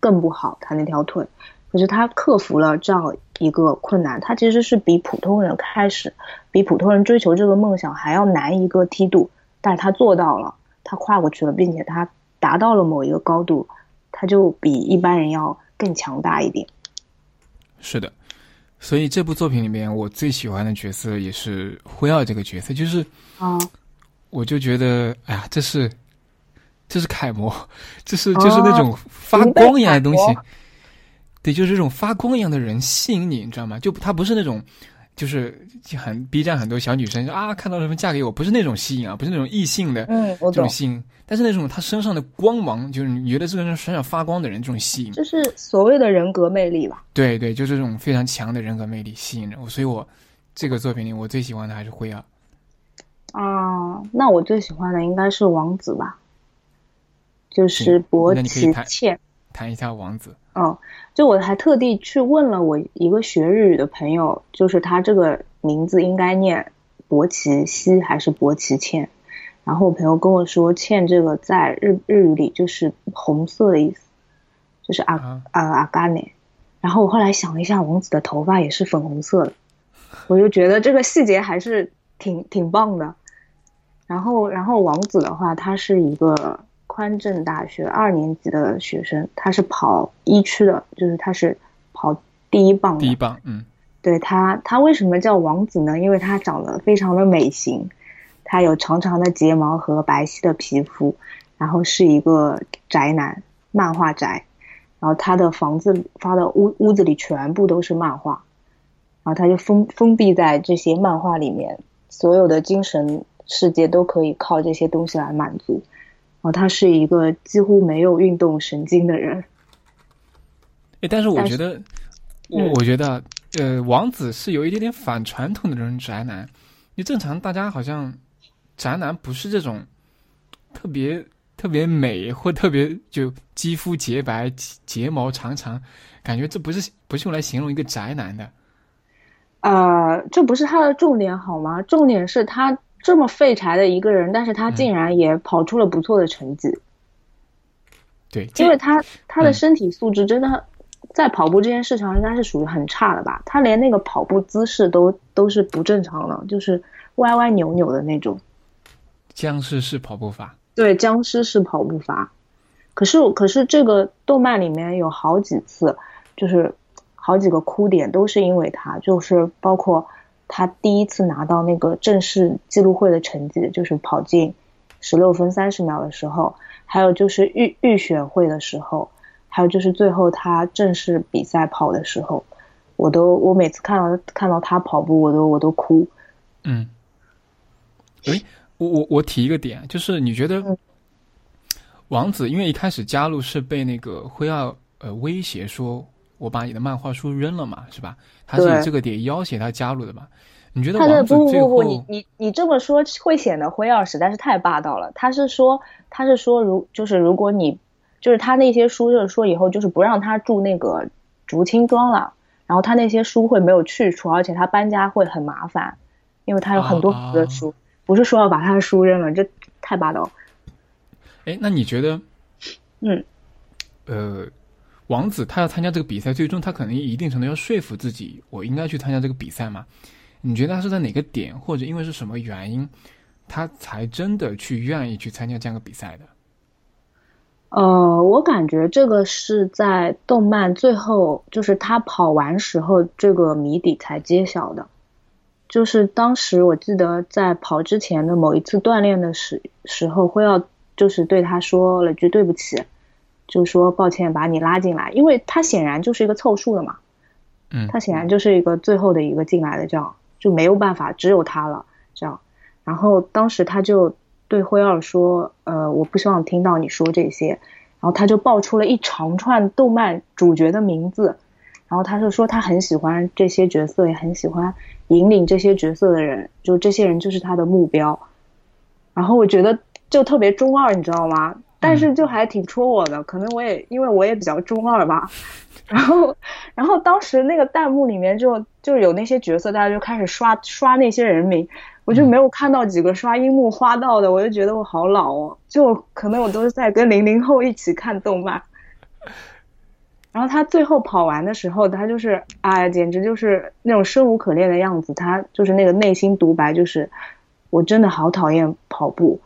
Speaker 1: 更不好。他那条腿，可是他克服了这样一个困难，他其实是比普通人开始，比普通人追求这个梦想还要难一个梯度，但是他做到了，他跨过去了，并且他达到了某一个高度，他就比一般人要更强大一点。
Speaker 2: 是的，所以这部作品里面，我最喜欢的角色也是辉耀这个角色，就是
Speaker 1: 啊，
Speaker 2: 我就觉得，哎呀，这是这是楷模，这是就是那种发光一样的东西，对，就是这种发光一样的人吸引你，你知道吗？就他不是那种。就是很 B 站很多小女生说啊，看到什么嫁给我，不是那种吸引啊，不是那种异性的这种吸引，但是那种她身上的光芒，就是你觉得这个人闪闪发光的人，这种吸引，
Speaker 1: 就是所谓的人格魅力吧？
Speaker 2: 对对，就这种非常强的人格魅力吸引着我，所以我这个作品里我最喜欢的还是灰儿。
Speaker 1: 啊，那我最喜欢的应该是王子吧，就是博奇倩。
Speaker 2: 谈一下王子。
Speaker 1: 哦，就我还特地去问了我一个学日语的朋友，就是他这个名字应该念博奇西还是博奇茜？然后我朋友跟我说，茜这个在日日语里就是红色的意思，就是阿啊阿嘎内。然后我后来想了一下，王子的头发也是粉红色的，我就觉得这个细节还是挺挺棒的。然后，然后王子的话，他是一个。宽政大学二年级的学生，他是跑一区的，就是他是跑第一棒。
Speaker 2: 第一棒，嗯，
Speaker 1: 对他，他为什么叫王子呢？因为他长得非常的美型，他有长长的睫毛和白皙的皮肤，然后是一个宅男，漫画宅，然后他的房子发的屋屋子里全部都是漫画，然后他就封封闭在这些漫画里面，所有的精神世界都可以靠这些东西来满足。哦，他是一个几乎没有运动神经的人。
Speaker 2: 哎，但是我觉得，我我觉得，呃，王子是有一点点反传统的这种宅男。你正常大家好像宅男不是这种特别特别美或特别就肌肤洁白、睫毛长长，感觉这不是不是用来形容一个宅男的。
Speaker 1: 呃，这不是他的重点好吗？重点是他。这么废柴的一个人，但是他竟然也跑出了不错的成绩。
Speaker 2: 对，
Speaker 1: 因为他他的身体素质真的在跑步这件事上应该是属于很差的吧？他连那个跑步姿势都都是不正常的，就是歪歪扭扭的那种。
Speaker 2: 僵尸式跑步法。
Speaker 1: 对，僵尸式跑步法。可是可是这个动漫里面有好几次，就是好几个哭点都是因为他，就是包括。他第一次拿到那个正式记录会的成绩，就是跑进十六分三十秒的时候，还有就是预预选会的时候，还有就是最后他正式比赛跑的时候，我都我每次看到看到他跑步，我都我都哭。
Speaker 2: 嗯，哎，我我我提一个点，就是你觉得王子因为一开始加入是被那个辉耀呃威胁说。我把你的漫画书扔了嘛，是吧？他是这个点要挟他加入的嘛？你觉得王子
Speaker 1: 最后？不不不，你你你这么说会显得辉耀实在是太霸道了。他是说，他是说，如就是如果你就是他那些书，就是说以后就是不让他住那个竹青庄了，然后他那些书会没有去处，而且他搬家会很麻烦，因为他有很多很多的书，不是说要把他的书扔了，这太霸道。
Speaker 2: 哎，那你觉得？
Speaker 1: 嗯，
Speaker 2: 呃。王子他要参加这个比赛，最终他可能一定程度要说服自己，我应该去参加这个比赛嘛？你觉得他是在哪个点，或者因为是什么原因，他才真的去愿意去参加这样的比赛的？
Speaker 1: 呃，我感觉这个是在动漫最后，就是他跑完时候，这个谜底才揭晓的。就是当时我记得在跑之前的某一次锻炼的时时候，会要就是对他说了句对不起，就说抱歉把你拉进来，因为他显然就是一个凑数的嘛。
Speaker 2: 嗯，
Speaker 1: 他显然就是一个最后的一个进来的，这样就没有办法，只有他了，这样。然后当时他就。对辉二说：“呃，我不希望听到你说这些。”然后他就爆出了一长串动漫主角的名字，然后他就说他很喜欢这些角色，也很喜欢引领这些角色的人，就这些人就是他的目标。然后我觉得就特别中二，你知道吗？但是就还挺戳我的，可能我也因为我也比较中二吧。[LAUGHS] 然后，然后当时那个弹幕里面就就有那些角色，大家就开始刷刷那些人名。我就没有看到几个刷樱木花道的，我就觉得我好老哦，就可能我都是在跟零零后一起看动漫。然后他最后跑完的时候，他就是哎，简直就是那种生无可恋的样子。他就是那个内心独白，就是我真的好讨厌跑步。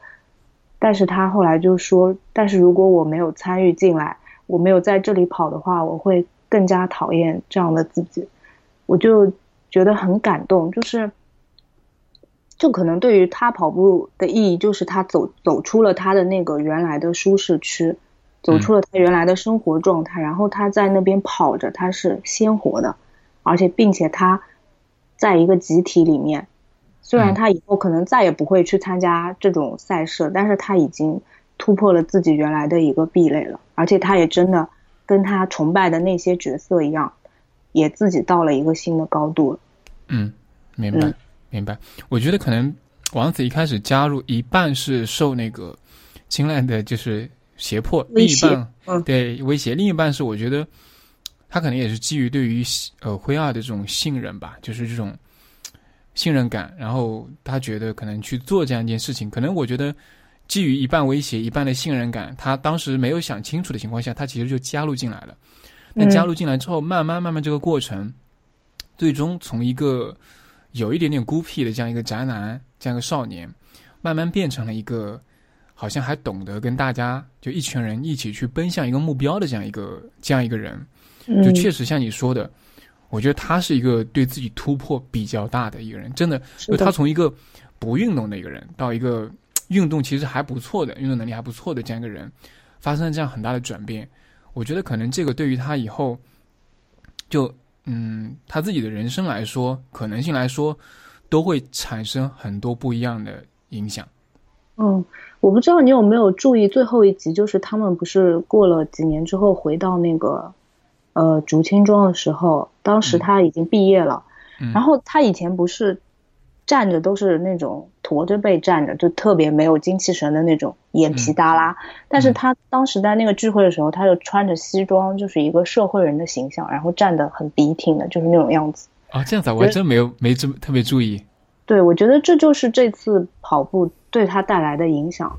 Speaker 1: 但是他后来就说，但是如果我没有参与进来，我没有在这里跑的话，我会更加讨厌这样的自己。我就觉得很感动，就是。就可能对于他跑步的意义，就是他走走出了他的那个原来的舒适区，走出了他原来的生活状态，然后他在那边跑着，他是鲜活的，而且并且他在一个集体里面，虽然他以后可能再也不会去参加这种赛事，但是他已经突破了自己原来的一个壁垒了，而且他也真的跟他崇拜的那些角色一样，也自己到了一个新的高度了。
Speaker 2: 嗯，明白。明白，我觉得可能王子一开始加入一半是受那个青睐的，就是胁迫；另一半对威胁，另一半是我觉得他可能也是基于对于呃灰二的这种信任吧，就是这种信任感。然后他觉得可能去做这样一件事情，可能我觉得基于一半威胁、一半的信任感，他当时没有想清楚的情况下，他其实就加入进来了。那加入进来之后，慢慢慢慢这个过程，最终从一个。有一点点孤僻的这样一个宅男，这样一个少年，慢慢变成了一个好像还懂得跟大家就一群人一起去奔向一个目标的这样一个这样一个人，就确实像你说的，我觉得他是一个对自己突破比较大的一个人，真的，就他从一个不运动的一个人到一个运动其实还不错的运动能力还不错的这样一个人，发生了这样很大的转变，我觉得可能这个对于他以后就。嗯，他自己的人生来说，可能性来说，都会产生很多不一样的影响。
Speaker 1: 嗯，我不知道你有没有注意最后一集，就是他们不是过了几年之后回到那个呃竹青中的时候，当时他已经毕业了，然后他以前不是。站着都是那种驼着背站着，就特别没有精气神的那种，眼皮耷拉。但是他当时在那个聚会的时候，他就穿着西装，就是一个社会人的形象，然后站得很笔挺的，就是那种样子。
Speaker 2: 啊，这样子我还真没有没这么特别注意。
Speaker 1: 对，我觉得这就是这次跑步对他带来的影响，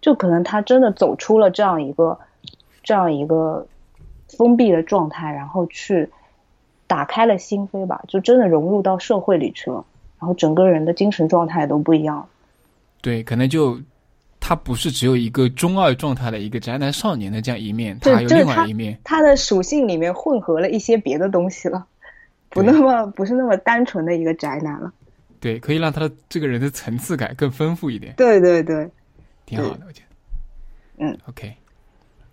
Speaker 1: 就可能他真的走出了这样一个这样一个封闭的状态，然后去打开了心扉吧，就真的融入到社会里去了。然后整个人的精神状态都不一样，
Speaker 2: 对，可能就他不是只有一个中二状态的一个宅男少年的这样一面，他还有另外一面，
Speaker 1: 他的属性里面混合了一些别的东西了，不那么不是那么单纯的一个宅男了，
Speaker 2: 对，可以让他的这个人的层次感更丰富一点，
Speaker 1: 对对对，
Speaker 2: 挺好的，我觉
Speaker 1: 得，嗯
Speaker 2: ，OK，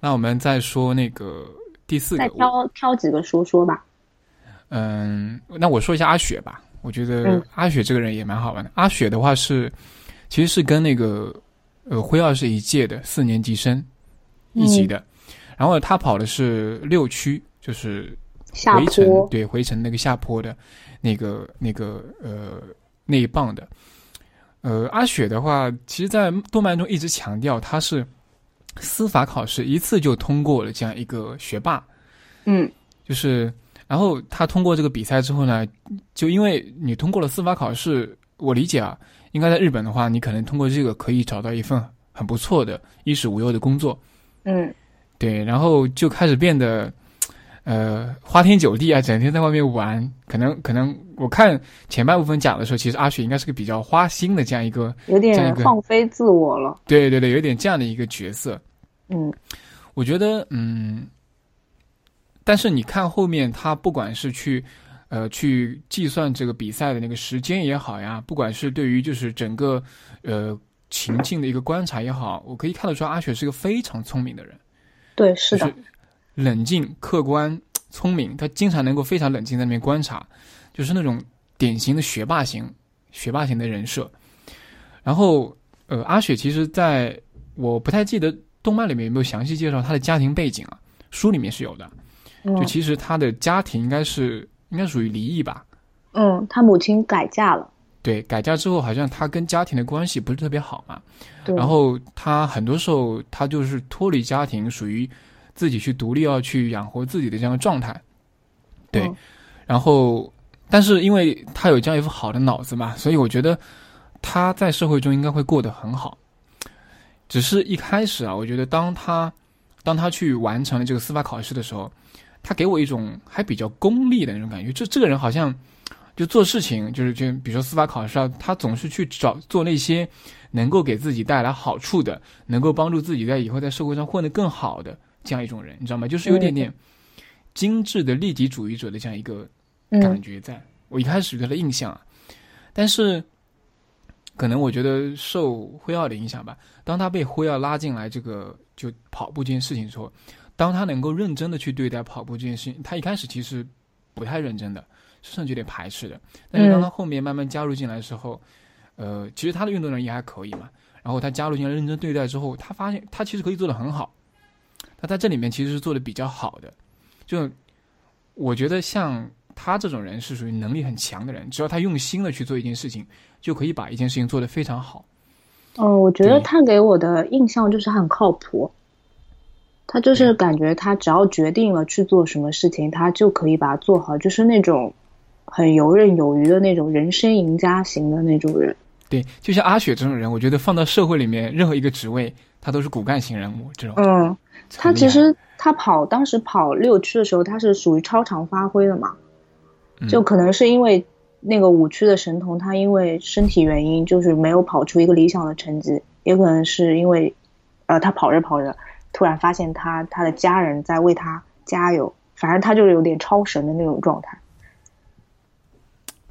Speaker 2: 那我们再说那个第四个，
Speaker 1: 再挑挑几个说说吧，
Speaker 2: 嗯，那我说一下阿雪吧。我觉得阿雪这个人也蛮好玩的。阿雪的话是，其实是跟那个呃辉二是一届的四年级生一级的。然后他跑的是六区，就是回程对回程那个下坡的那个那个呃那一棒的。呃，阿雪的话，其实，在动漫中一直强调他是司法考试一次就通过了这样一个学霸。
Speaker 1: 嗯，
Speaker 2: 就是。然后他通过这个比赛之后呢，就因为你通过了司法考试，我理解啊，应该在日本的话，你可能通过这个可以找到一份很不错的衣食无忧的工作。
Speaker 1: 嗯，
Speaker 2: 对，然后就开始变得呃，花天酒地啊，整天在外面玩，可能可能我看前半部分讲的时候，其实阿雪应该是个比较花心的这样一个，
Speaker 1: 有点放飞自我了。
Speaker 2: 对对对，有点这样的一个角色。
Speaker 1: 嗯，
Speaker 2: 我觉得，嗯，但是你看后面，他不管是去，呃，去计算这个比赛的那个时间也好呀，不管是对于就是整个呃情境的一个观察也好，我可以看得出阿雪是个非常聪明的人。
Speaker 1: 对，是的。
Speaker 2: 冷静、客观、聪明，他经常能够非常冷静在那边观察，就是那种典型的学霸型、学霸型的人设。然后，呃，阿雪其实在我不太记得动漫里面有没有详细介绍她的家庭背景啊？书里面是有的。就其实她的家庭应该是应该属于离异吧？
Speaker 1: 嗯，她母亲改嫁了。
Speaker 2: 对，改嫁之后好像她跟家庭的关系不是特别好嘛。
Speaker 1: 对。
Speaker 2: 然后她很多时候她就是脱离家庭，属于。自己去独立要去养活自己的这样的状态，对，然后，但是因为他有这样一副好的脑子嘛，所以我觉得他在社会中应该会过得很好。只是一开始啊，我觉得当他当他去完成了这个司法考试的时候，他给我一种还比较功利的那种感觉。这这个人好像就做事情，就是就比如说司法考试啊，他总是去找做那些能够给自己带来好处的，能够帮助自己在以后在社会上混得更好的。这样一种人，你知道吗？就是有点点精致的利己主义者的这样一个感觉，在我一开始对他的印象啊。但是，可能我觉得受辉耀的影响吧。当他被辉耀拉进来这个就跑步这件事情时候，当他能够认真的去对待跑步这件事情，他一开始其实不太认真的，甚至有点排斥的。但是当他后面慢慢加入进来的时候，呃，其实他的运动能力还可以嘛。然后他加入进来认真对待之后，他发现他其实可以做的很好。他在这里面其实是做的比较好的，就我觉得像他这种人是属于能力很强的人，只要他用心的去做一件事情，就可以把一件事情做得非常好。
Speaker 1: 嗯，我觉得他给我的印象就是很靠谱，他就是感觉他只要决定了去做什么事情，他就可以把它做好，就是那种很游刃有余的那种人生赢家型的那种人。
Speaker 2: 对，就像阿雪这种人，我觉得放到社会里面任何一个职位，他都是骨干型人物。这种，
Speaker 1: 嗯。他其实他跑当时跑六区的时候，他是属于超常发挥的嘛，就可能是因为那个五区的神童，他因为身体原因就是没有跑出一个理想的成绩，也可能是因为，呃，他跑着跑着突然发现他他的家人在为他加油，反正他就是有点超神的那种状态。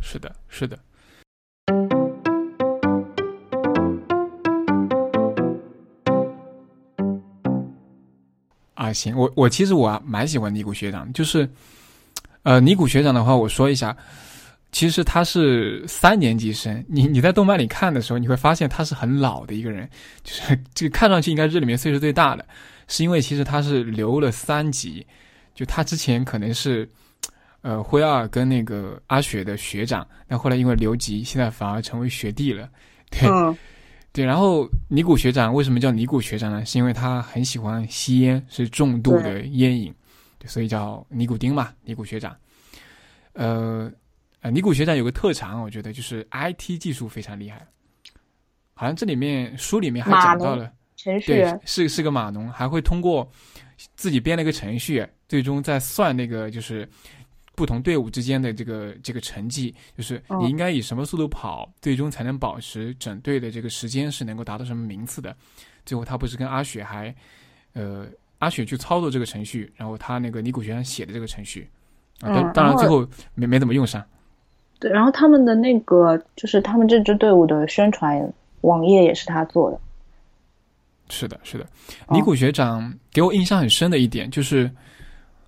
Speaker 2: 是的，是的。啊，行，我我其实我蛮喜欢尼古学长，就是，呃，尼古学长的话，我说一下，其实他是三年级生，你你在动漫里看的时候，你会发现他是很老的一个人，就是这个看上去应该这里面岁数最大的，是因为其实他是留了三级，就他之前可能是，呃，辉二跟那个阿雪的学长，但后来因为留级，现在反而成为学弟了，对。[LAUGHS] 对，然后尼古学长为什么叫尼古学长呢？是因为他很喜欢吸烟，是重度的烟瘾，所以叫尼古丁嘛，尼古学长。呃，呃，尼古学长有个特长，我觉得就是 IT 技术非常厉害。好像这里面书里面还讲到了，
Speaker 1: 程序
Speaker 2: 对，是是个码农，还会通过自己编了一个程序，最终在算那个就是。不同队伍之间的这个这个成绩，就是你应该以什么速度跑，最终才能保持整队的这个时间是能够达到什么名次的。最后他不是跟阿雪还，呃，阿雪去操作这个程序，然后他那个尼古学长写的这个程序，啊，当当然最后没没怎么用上。
Speaker 1: 对，然后他们的那个就是他们这支队伍的宣传网页也是他做的。
Speaker 2: 是的，是的，尼古学长给我印象很深的一点就是。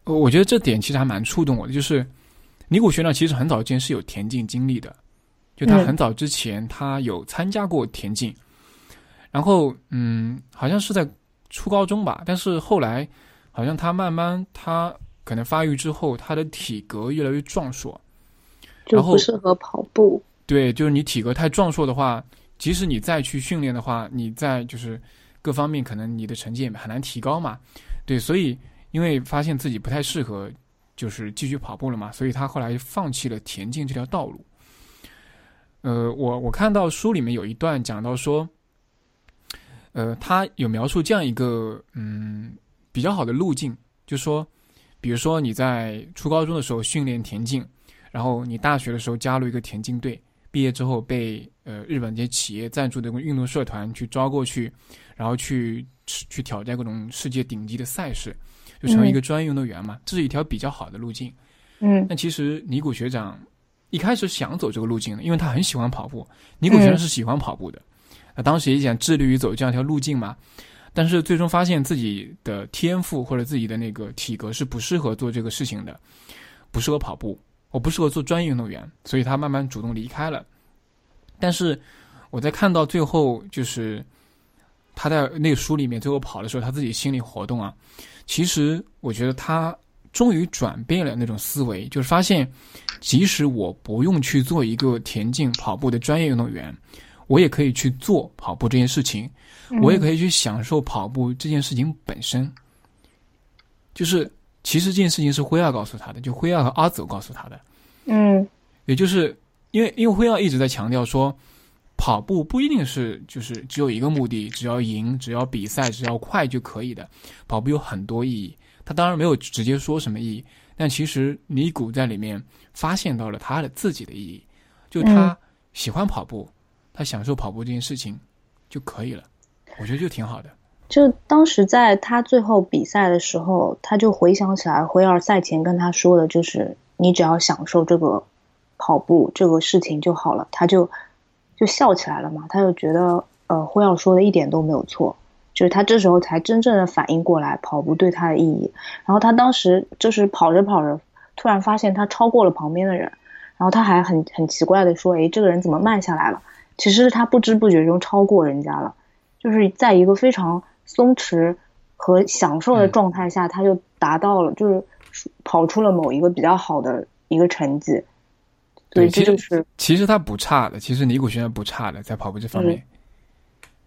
Speaker 2: 我觉得这点其实还蛮触动我的，就是尼古学长其实很早之前是有田径经历的，就他很早之前他有参加过田径，然后嗯，好像是在初高中吧，但是后来好像他慢慢他可能发育之后，他的体格越来越壮硕，
Speaker 1: 然后不适合跑步。
Speaker 2: 对，就是你体格太壮硕的话，即使你再去训练的话，你在就是各方面可能你的成绩也很难提高嘛。对，所以。因为发现自己不太适合，就是继续跑步了嘛，所以他后来放弃了田径这条道路。呃，我我看到书里面有一段讲到说，呃，他有描述这样一个嗯比较好的路径，就说，比如说你在初高中的时候训练田径，然后你大学的时候加入一个田径队，毕业之后被呃日本这些企业赞助的运动社团去招过去，然后去去挑战各种世界顶级的赛事，就成为一个专业运动员嘛，这是一条比较好的路径。
Speaker 1: 嗯，
Speaker 2: 那其实尼古学长一开始想走这个路径的，因为他很喜欢跑步。尼古学长是喜欢跑步的，那当时也想致力于走这样一条路径嘛。但是最终发现自己的天赋或者自己的那个体格是不适合做这个事情的，不适合跑步，我不适合做专业运动员，所以他慢慢主动离开了。但是我在看到最后，就是他在那个书里面最后跑的时候，他自己心理活动啊，其实我觉得他终于转变了那种思维，就是发现，即使我不用去做一个田径跑步的专业运动员。我也可以去做跑步这件事情，我也可以去享受跑步这件事情本身。就是其实这件事情是辉耀告诉他的，就辉耀和阿走告诉他的。
Speaker 1: 嗯，
Speaker 2: 也就是因为因为辉耀一直在强调说，跑步不一定是就是只有一个目的，只要赢，只要比赛，只要快就可以的。跑步有很多意义，他当然没有直接说什么意义，但其实尼古在里面发现到了他的自己的意义，就他喜欢跑步。他享受跑步这件事情就可以了，我觉得就挺好的。
Speaker 1: 就当时在他最后比赛的时候，他就回想起来辉尔赛前跟他说的，就是你只要享受这个跑步这个事情就好了。他就就笑起来了嘛，他就觉得呃辉尔说的一点都没有错，就是他这时候才真正的反应过来跑步对他的意义。然后他当时就是跑着跑着，突然发现他超过了旁边的人，然后他还很很奇怪的说：“哎，这个人怎么慢下来了？”其实他不知不觉中超过人家了，就是在一个非常松弛和享受的状态下，他就达到了，就是跑出了某一个比较好的一个成绩。
Speaker 2: 对，
Speaker 1: 这就是
Speaker 2: 其实他不差的，其实尼古轩不差的，在跑步这方面。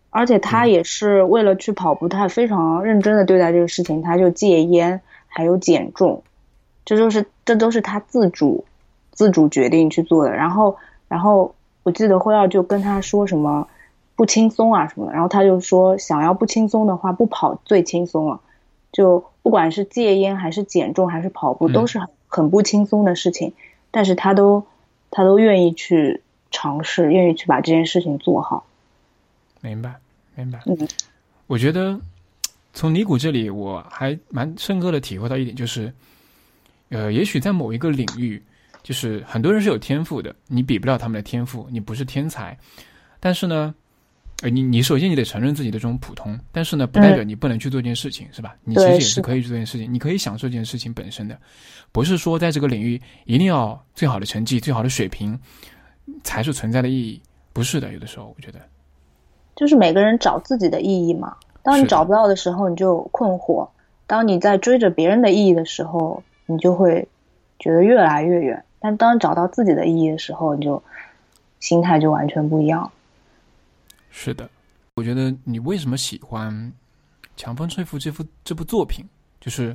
Speaker 1: 而且他也是为了去跑步，他非常认真的对待这个事情，他就戒烟，还有减重，这就是这都是他自主自主决定去做的。然后，然后。我记得辉耀就跟他说什么不轻松啊什么的，然后他就说想要不轻松的话，不跑最轻松了。就不管是戒烟还是减重还是跑步，都是很很不轻松的事情，但是他都他都愿意去尝试，愿意去把这件事情做好。
Speaker 2: 明白，明白。
Speaker 1: 嗯，
Speaker 2: 我觉得从尼古这里我还蛮深刻的体会到一点，就是呃，也许在某一个领域。就是很多人是有天赋的，你比不了他们的天赋，你不是天才。但是呢，呃，你你首先你得承认自己的这种普通，但是呢，不代表你不能去做一件事情，是吧？你其实也是可以做这件事情，你可以享受这件事情本身的，不是说在这个领域一定要最好的成绩、最好的水平才是存在的意义，不是的。有的时候我觉得，
Speaker 1: 就是每个人找自己的意义嘛。当你找不到的时候，你就困惑；当你在追着别人的意义的时候，你就会觉得越来越远。但当找到自己的意义的时候，你就心态就完全不一样。
Speaker 2: 是的，我觉得你为什么喜欢《强风吹拂》这幅这部作品，就是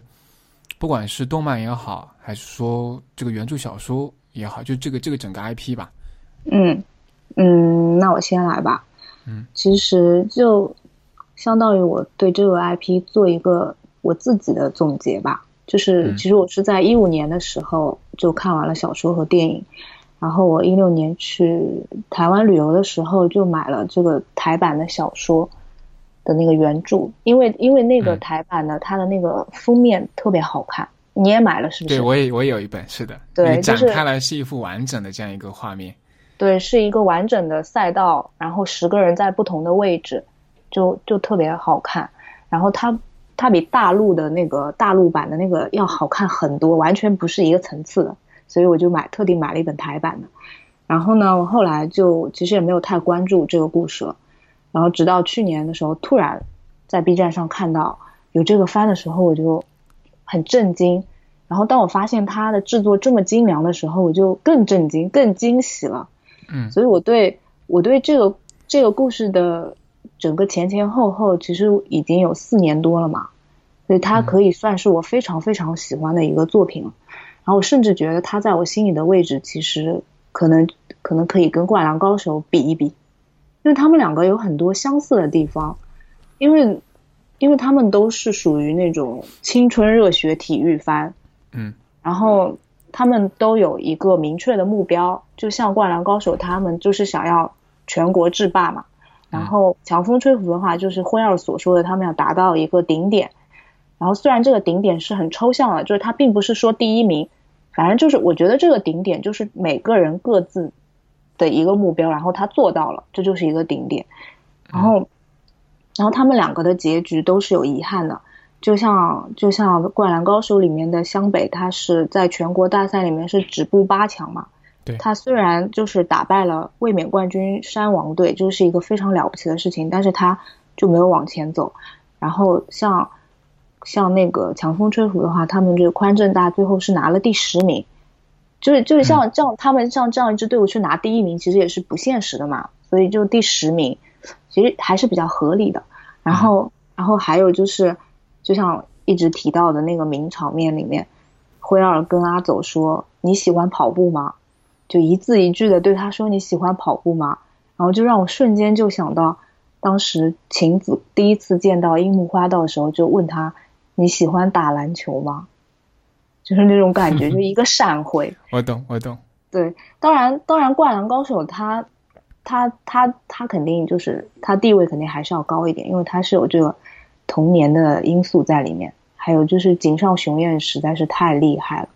Speaker 2: 不管是动漫也好，还是说这个原著小说也好，就这个这个整个 IP 吧。
Speaker 1: 嗯嗯，那我先来吧。
Speaker 2: 嗯，
Speaker 1: 其实就相当于我对这个 IP 做一个我自己的总结吧。就是其实我是在一五年的时候就看完了小说和电影，然后我一六年去台湾旅游的时候就买了这个台版的小说的那个原著，因为因为那个台版的它的那个封面特别好看，你也买了是不是？
Speaker 2: 对，我也我也有一本，是的，
Speaker 1: 对，
Speaker 2: 展开来是一幅完整的这样一个画面，
Speaker 1: 对，是一个完整的赛道，然后十个人在不同的位置，就就特别好看，然后它。它比大陆的那个大陆版的那个要好看很多，完全不是一个层次的，所以我就买特地买了一本台版的。然后呢，我后来就其实也没有太关注这个故事了。然后直到去年的时候，突然在 B 站上看到有这个番的时候，我就很震惊。然后当我发现它的制作这么精良的时候，我就更震惊、更惊喜了。
Speaker 2: 嗯，
Speaker 1: 所以我对我对这个这个故事的。整个前前后后其实已经有四年多了嘛，所以它可以算是我非常非常喜欢的一个作品了。然后我甚至觉得它在我心里的位置，其实可能可能可以跟《灌篮高手》比一比，因为他们两个有很多相似的地方，因为因为他们都是属于那种青春热血体育番，
Speaker 2: 嗯，
Speaker 1: 然后他们都有一个明确的目标，就像灌篮高手，他们就是想要全国制霸嘛。然后强风吹拂的话，就是辉耀所说的，他们要达到一个顶点。然后虽然这个顶点是很抽象的，就是他并不是说第一名，反正就是我觉得这个顶点就是每个人各自的一个目标，然后他做到了，这就是一个顶点。然后，然后他们两个的结局都是有遗憾的，就像就像《灌篮高手》里面的湘北，他是在全国大赛里面是止步八强嘛。
Speaker 2: 对。
Speaker 1: 他虽然就是打败了卫冕冠军山王队，就是一个非常了不起的事情，但是他就没有往前走。然后像。像那个强风吹拂的话，他们这个宽正大最后是拿了第十名，就是就是像这样，他们像这样一支队伍去拿第一名，其实也是不现实的嘛。所以就第十名，其实还是比较合理的。然后，然后还有就是，就像一直提到的那个名场面里面，辉二跟阿走说：“你喜欢跑步吗？”就一字一句的对他说：“你喜欢跑步吗？”然后就让我瞬间就想到，当时晴子第一次见到樱木花道的时候，就问他。你喜欢打篮球吗？就是那种感觉，就一个闪回。[LAUGHS]
Speaker 2: 我懂，我懂。
Speaker 1: 对，当然，当然，灌篮高手他，他，他，他肯定就是他地位肯定还是要高一点，因为他是有这个童年的因素在里面。还有就是井上雄彦实在是太厉害了，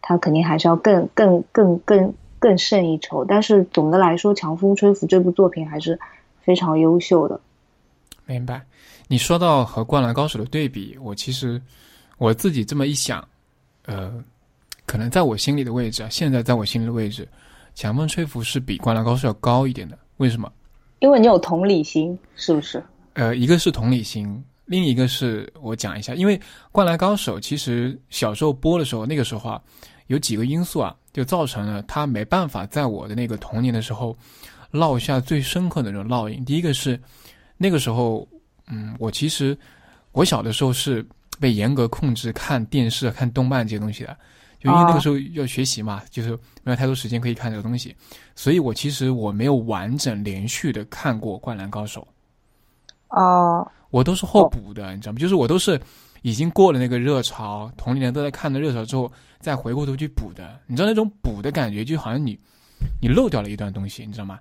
Speaker 1: 他肯定还是要更更更更更胜一筹。但是总的来说，《强风吹拂》这部作品还是非常优秀的。
Speaker 2: 明白。你说到和《灌篮高手》的对比，我其实我自己这么一想，呃，可能在我心里的位置啊，现在在我心里的位置，《强风吹拂》是比《灌篮高手》要高一点的。为什么？
Speaker 1: 因为你有同理心，是不是？
Speaker 2: 呃，一个是同理心，另一个是我讲一下，因为《灌篮高手》其实小时候播的时候，那个时候啊，有几个因素啊，就造成了它没办法在我的那个童年的时候烙下最深刻的那种烙印。第一个是那个时候。嗯，我其实我小的时候是被严格控制看电视、看动漫这些东西的，就因为那个时候要学习嘛，就是没有太多时间可以看这个东西，所以我其实我没有完整连续的看过《灌篮高手》。
Speaker 1: 哦，
Speaker 2: 我都是后补的，你知道吗？就是我都是已经过了那个热潮，同龄人都在看的热潮之后，再回过头去补的。你知道那种补的感觉，就好像你你漏掉了一段东西，你知道吗？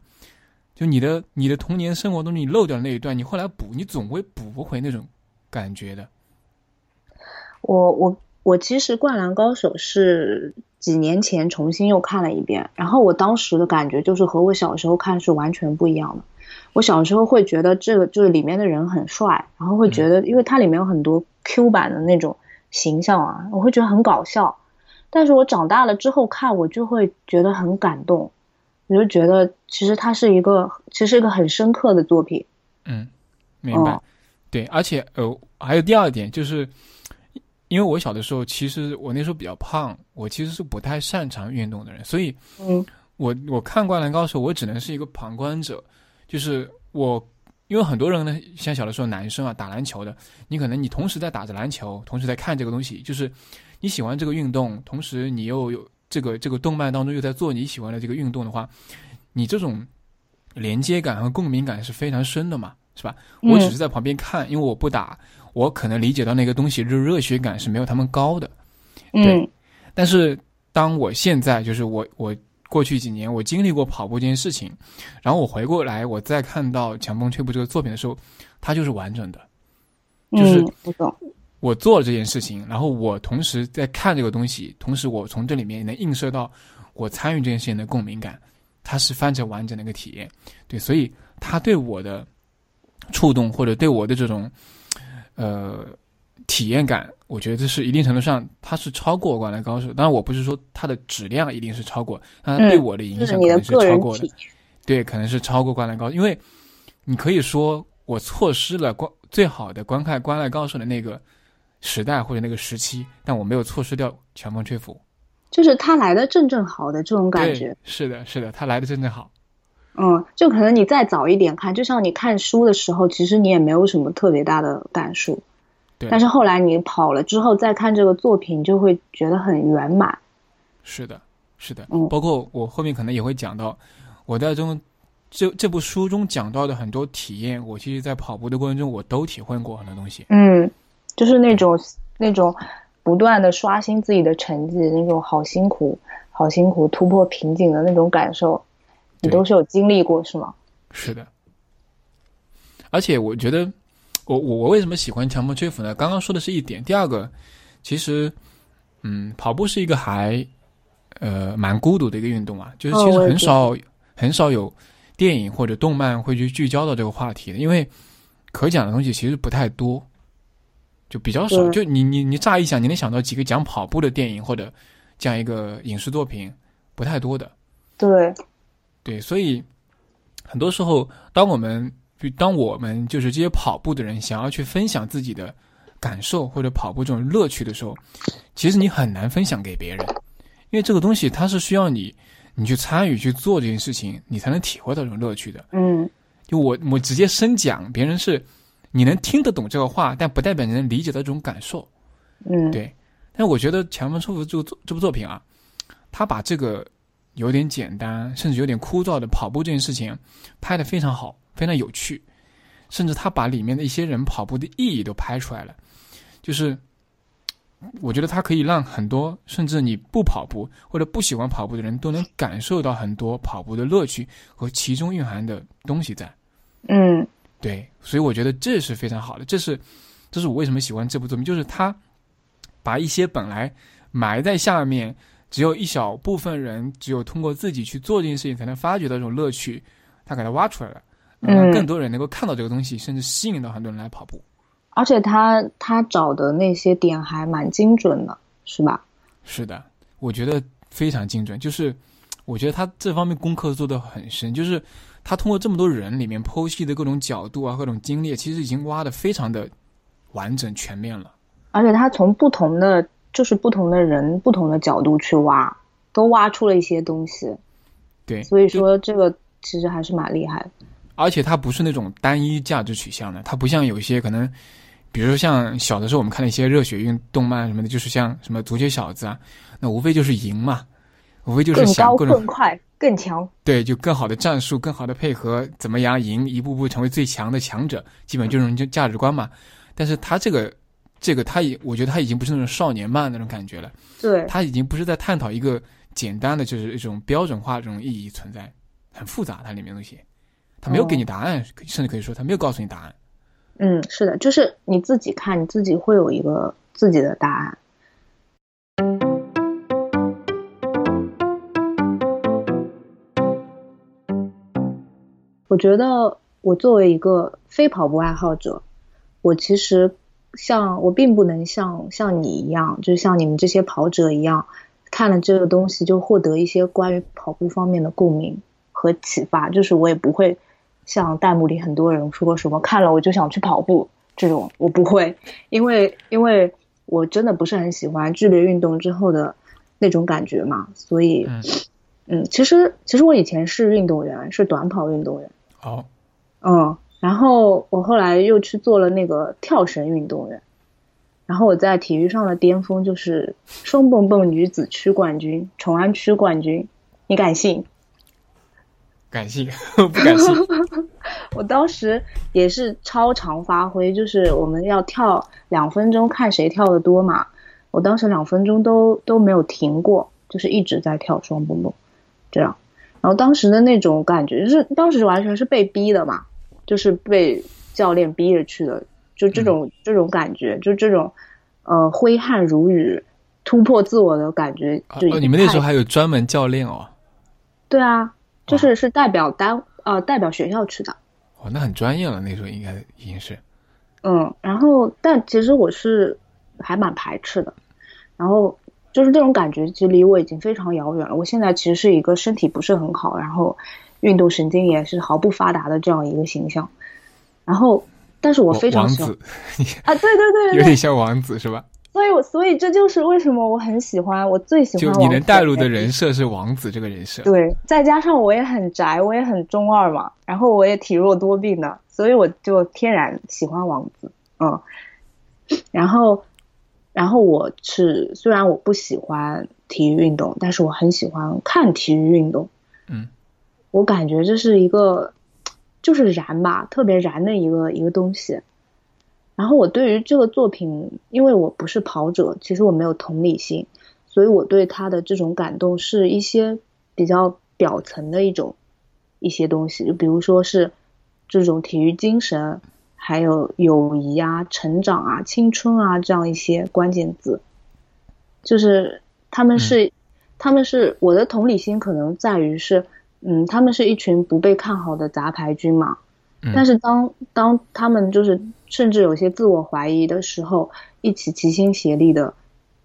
Speaker 2: 就你的你的童年生活中你漏掉的那一段，你后来补，你总会补不回那种感觉的。
Speaker 1: 我我我其实《灌篮高手》是几年前重新又看了一遍，然后我当时的感觉就是和我小时候看是完全不一样的。我小时候会觉得这个就是里面的人很帅，然后会觉得，因为它里面有很多 Q 版的那种形象啊，我会觉得很搞笑。但是我长大了之后看，我就会觉得很感动。我就觉得，其实它是一个，其实是一个很深刻的作品。
Speaker 2: 嗯，明白。对，而且呃，还有第二点就是，因为我小的时候，其实我那时候比较胖，我其实是不太擅长运动的人，所以，
Speaker 1: 嗯，
Speaker 2: 我我看《灌篮高手》，我只能是一个旁观者。就是我，因为很多人呢，像小的时候男生啊，打篮球的，你可能你同时在打着篮球，同时在看这个东西，就是你喜欢这个运动，同时你又有。这个这个动漫当中又在做你喜欢的这个运动的话，你这种连接感和共鸣感是非常深的嘛，是吧？我只是在旁边看，因为我不打，我可能理解到那个东西热热血感是没有他们高的。
Speaker 1: 对。
Speaker 2: 但是当我现在就是我我过去几年我经历过跑步这件事情，然后我回过来我再看到《强风吹拂》这个作品的时候，它就是完整的，就是。我做了这件事情，然后我同时在看这个东西，同时我从这里面能映射到我参与这件事情的共鸣感，它是翻成完整的一个体验。对，所以它对我的触动或者对我的这种呃体验感，我觉得这是一定程度上它是超过《灌篮高手》。当然，我不是说它的质量一定是超过，它对我的影响可能是超过的。对，可能是超过《灌篮高手》，因为你可以说我错失了观最好的观看《灌篮高手》的那个。时代或者那个时期，但我没有错失掉强风吹拂，
Speaker 1: 就是他来的正正好的这种感觉。
Speaker 2: 是的，是的，他来的正正好。
Speaker 1: 嗯，就可能你再早一点看，就像你看书的时候，其实你也没有什么特别大的感受。
Speaker 2: 对。
Speaker 1: 但是后来你跑了之后再看这个作品，就会觉得很圆满。
Speaker 2: 是的，是的。嗯。包括我后面可能也会讲到，我在中这这部书中讲到的很多体验，我其实，在跑步的过程中，我都体会过很多东西。
Speaker 1: 嗯。就是那种那种不断的刷新自己的成绩，那种好辛苦、好辛苦突破瓶颈的那种感受，你都是有经历过是吗？
Speaker 2: 是的。而且我觉得，我我我为什么喜欢强迫吹服呢？刚刚说的是一点，第二个，其实，嗯，跑步是一个还，呃，蛮孤独的一个运动啊。就是其实很少很少有电影或者动漫会去聚焦到这个话题的，因为可讲的东西其实不太多，就比较少。就你你你乍一想，你能想到几个讲跑步的电影或者这样一个影视作品，不太多的。
Speaker 1: 对，
Speaker 2: 对，所以很多时候，当我们就当我们就是这些跑步的人想要去分享自己的感受或者跑步这种乐趣的时候，其实你很难分享给别人，因为这个东西它是需要你你去参与去做这件事情，你才能体会到这种乐趣的。
Speaker 1: 嗯，
Speaker 2: 就我我直接深讲，别人是你能听得懂这个话，但不代表你能理解到这种感受。
Speaker 1: 嗯，
Speaker 2: 对。但我觉得《强风抽服》这个这部作品啊，他把这个有点简单甚至有点枯燥的跑步这件事情拍得非常好。非常有趣，甚至他把里面的一些人跑步的意义都拍出来了。就是我觉得他可以让很多甚至你不跑步或者不喜欢跑步的人都能感受到很多跑步的乐趣和其中蕴含的东西在。
Speaker 1: 嗯，
Speaker 2: 对，所以我觉得这是非常好的。这是这是我为什么喜欢这部作品，就是他把一些本来埋在下面，只有一小部分人只有通过自己去做这件事情才能发掘到这种乐趣，他给他挖出来了。让更多人能够看到这个东西，甚至吸引到很多人来跑步。
Speaker 1: 而且他他找的那些点还蛮精准的，是吧？
Speaker 2: 是的，我觉得非常精准。就是我觉得他这方面功课做的很深，就是他通过这么多人里面剖析的各种角度啊、各种经历，其实已经挖的非常的完整全面了。
Speaker 1: 而且他从不同的就是不同的人、不同的角度去挖，都挖出了一些东西。
Speaker 2: 对，
Speaker 1: 所以说这个其实还是蛮厉害的。
Speaker 2: 而且它不是那种单一价值取向的，它不像有一些可能，比如说像小的时候我们看的一些热血运动漫什么的，就是像什么足球小子啊，那无非就是赢嘛，无非就是想
Speaker 1: 更快、更强。
Speaker 2: 对，就更好的战术、更好的配合，怎么样赢，一步步成为最强的强者，基本就是这种价值观嘛。但是他这个，这个他也，我觉得他已经不是那种少年漫那种感觉了。
Speaker 1: 对，
Speaker 2: 他已经不是在探讨一个简单的，就是一种标准化这种意义存在，很复杂，它里面东西。他没有给你答案，甚至可以说他没有告诉你答案。
Speaker 1: 嗯，是的，就是你自己看，你自己会有一个自己的答案。我觉得我作为一个非跑步爱好者，我其实像我并不能像像你一样，就像你们这些跑者一样，看了这个东西就获得一些关于跑步方面的共鸣和启发，就是我也不会。像弹幕里很多人说什么看了我就想去跑步这种，我不会，因为因为我真的不是很喜欢剧烈运动之后的那种感觉嘛，所以，嗯，其实其实我以前是运动员，是短跑运动员。
Speaker 2: 好，
Speaker 1: 嗯，然后我后来又去做了那个跳绳运动员，然后我在体育上的巅峰就是双蹦蹦女子区冠军，崇安区冠军，你敢信？
Speaker 2: 感性，[LAUGHS] 不感性。[LAUGHS]
Speaker 1: 我当时也是超常发挥，就是我们要跳两分钟，看谁跳的多嘛。我当时两分钟都都没有停过，就是一直在跳双蹦蹦，这样。然后当时的那种感觉，就是当时完全是被逼的嘛，就是被教练逼着去的，就这种这种感觉，就这种呃挥汗如雨、突破自我的感觉。就
Speaker 2: 你们那时候还有专门教练哦？
Speaker 1: 对啊。就是是代表单呃代表学校去的，
Speaker 2: 哦，那很专业了，那时候应该已经是，
Speaker 1: 嗯，然后但其实我是还蛮排斥的，然后就是这种感觉其实离我已经非常遥远了。我现在其实是一个身体不是很好，然后运动神经也是毫不发达的这样一个形象，然后但是我非常喜欢啊，对对对，
Speaker 2: 有点像王子是吧？
Speaker 1: 所以，所以这就是为什么我很喜欢，我最喜欢。
Speaker 2: 就你能带入的人设是王子这个人设。
Speaker 1: 对，再加上我也很宅，我也很中二嘛，然后我也体弱多病的，所以我就天然喜欢王子。嗯，然后，然后我是虽然我不喜欢体育运动，但是我很喜欢看体育运动。
Speaker 2: 嗯，
Speaker 1: 我感觉这是一个就是燃吧，特别燃的一个一个东西。然后我对于这个作品，因为我不是跑者，其实我没有同理心，所以我对他的这种感动是一些比较表层的一种一些东西，就比如说是这种体育精神，还有友谊啊、成长啊、青春啊这样一些关键字，就是他们是他们是我的同理心可能在于是，嗯，他们是一群不被看好的杂牌军嘛。但是当当他们就是甚至有些自我怀疑的时候，一起齐心协力的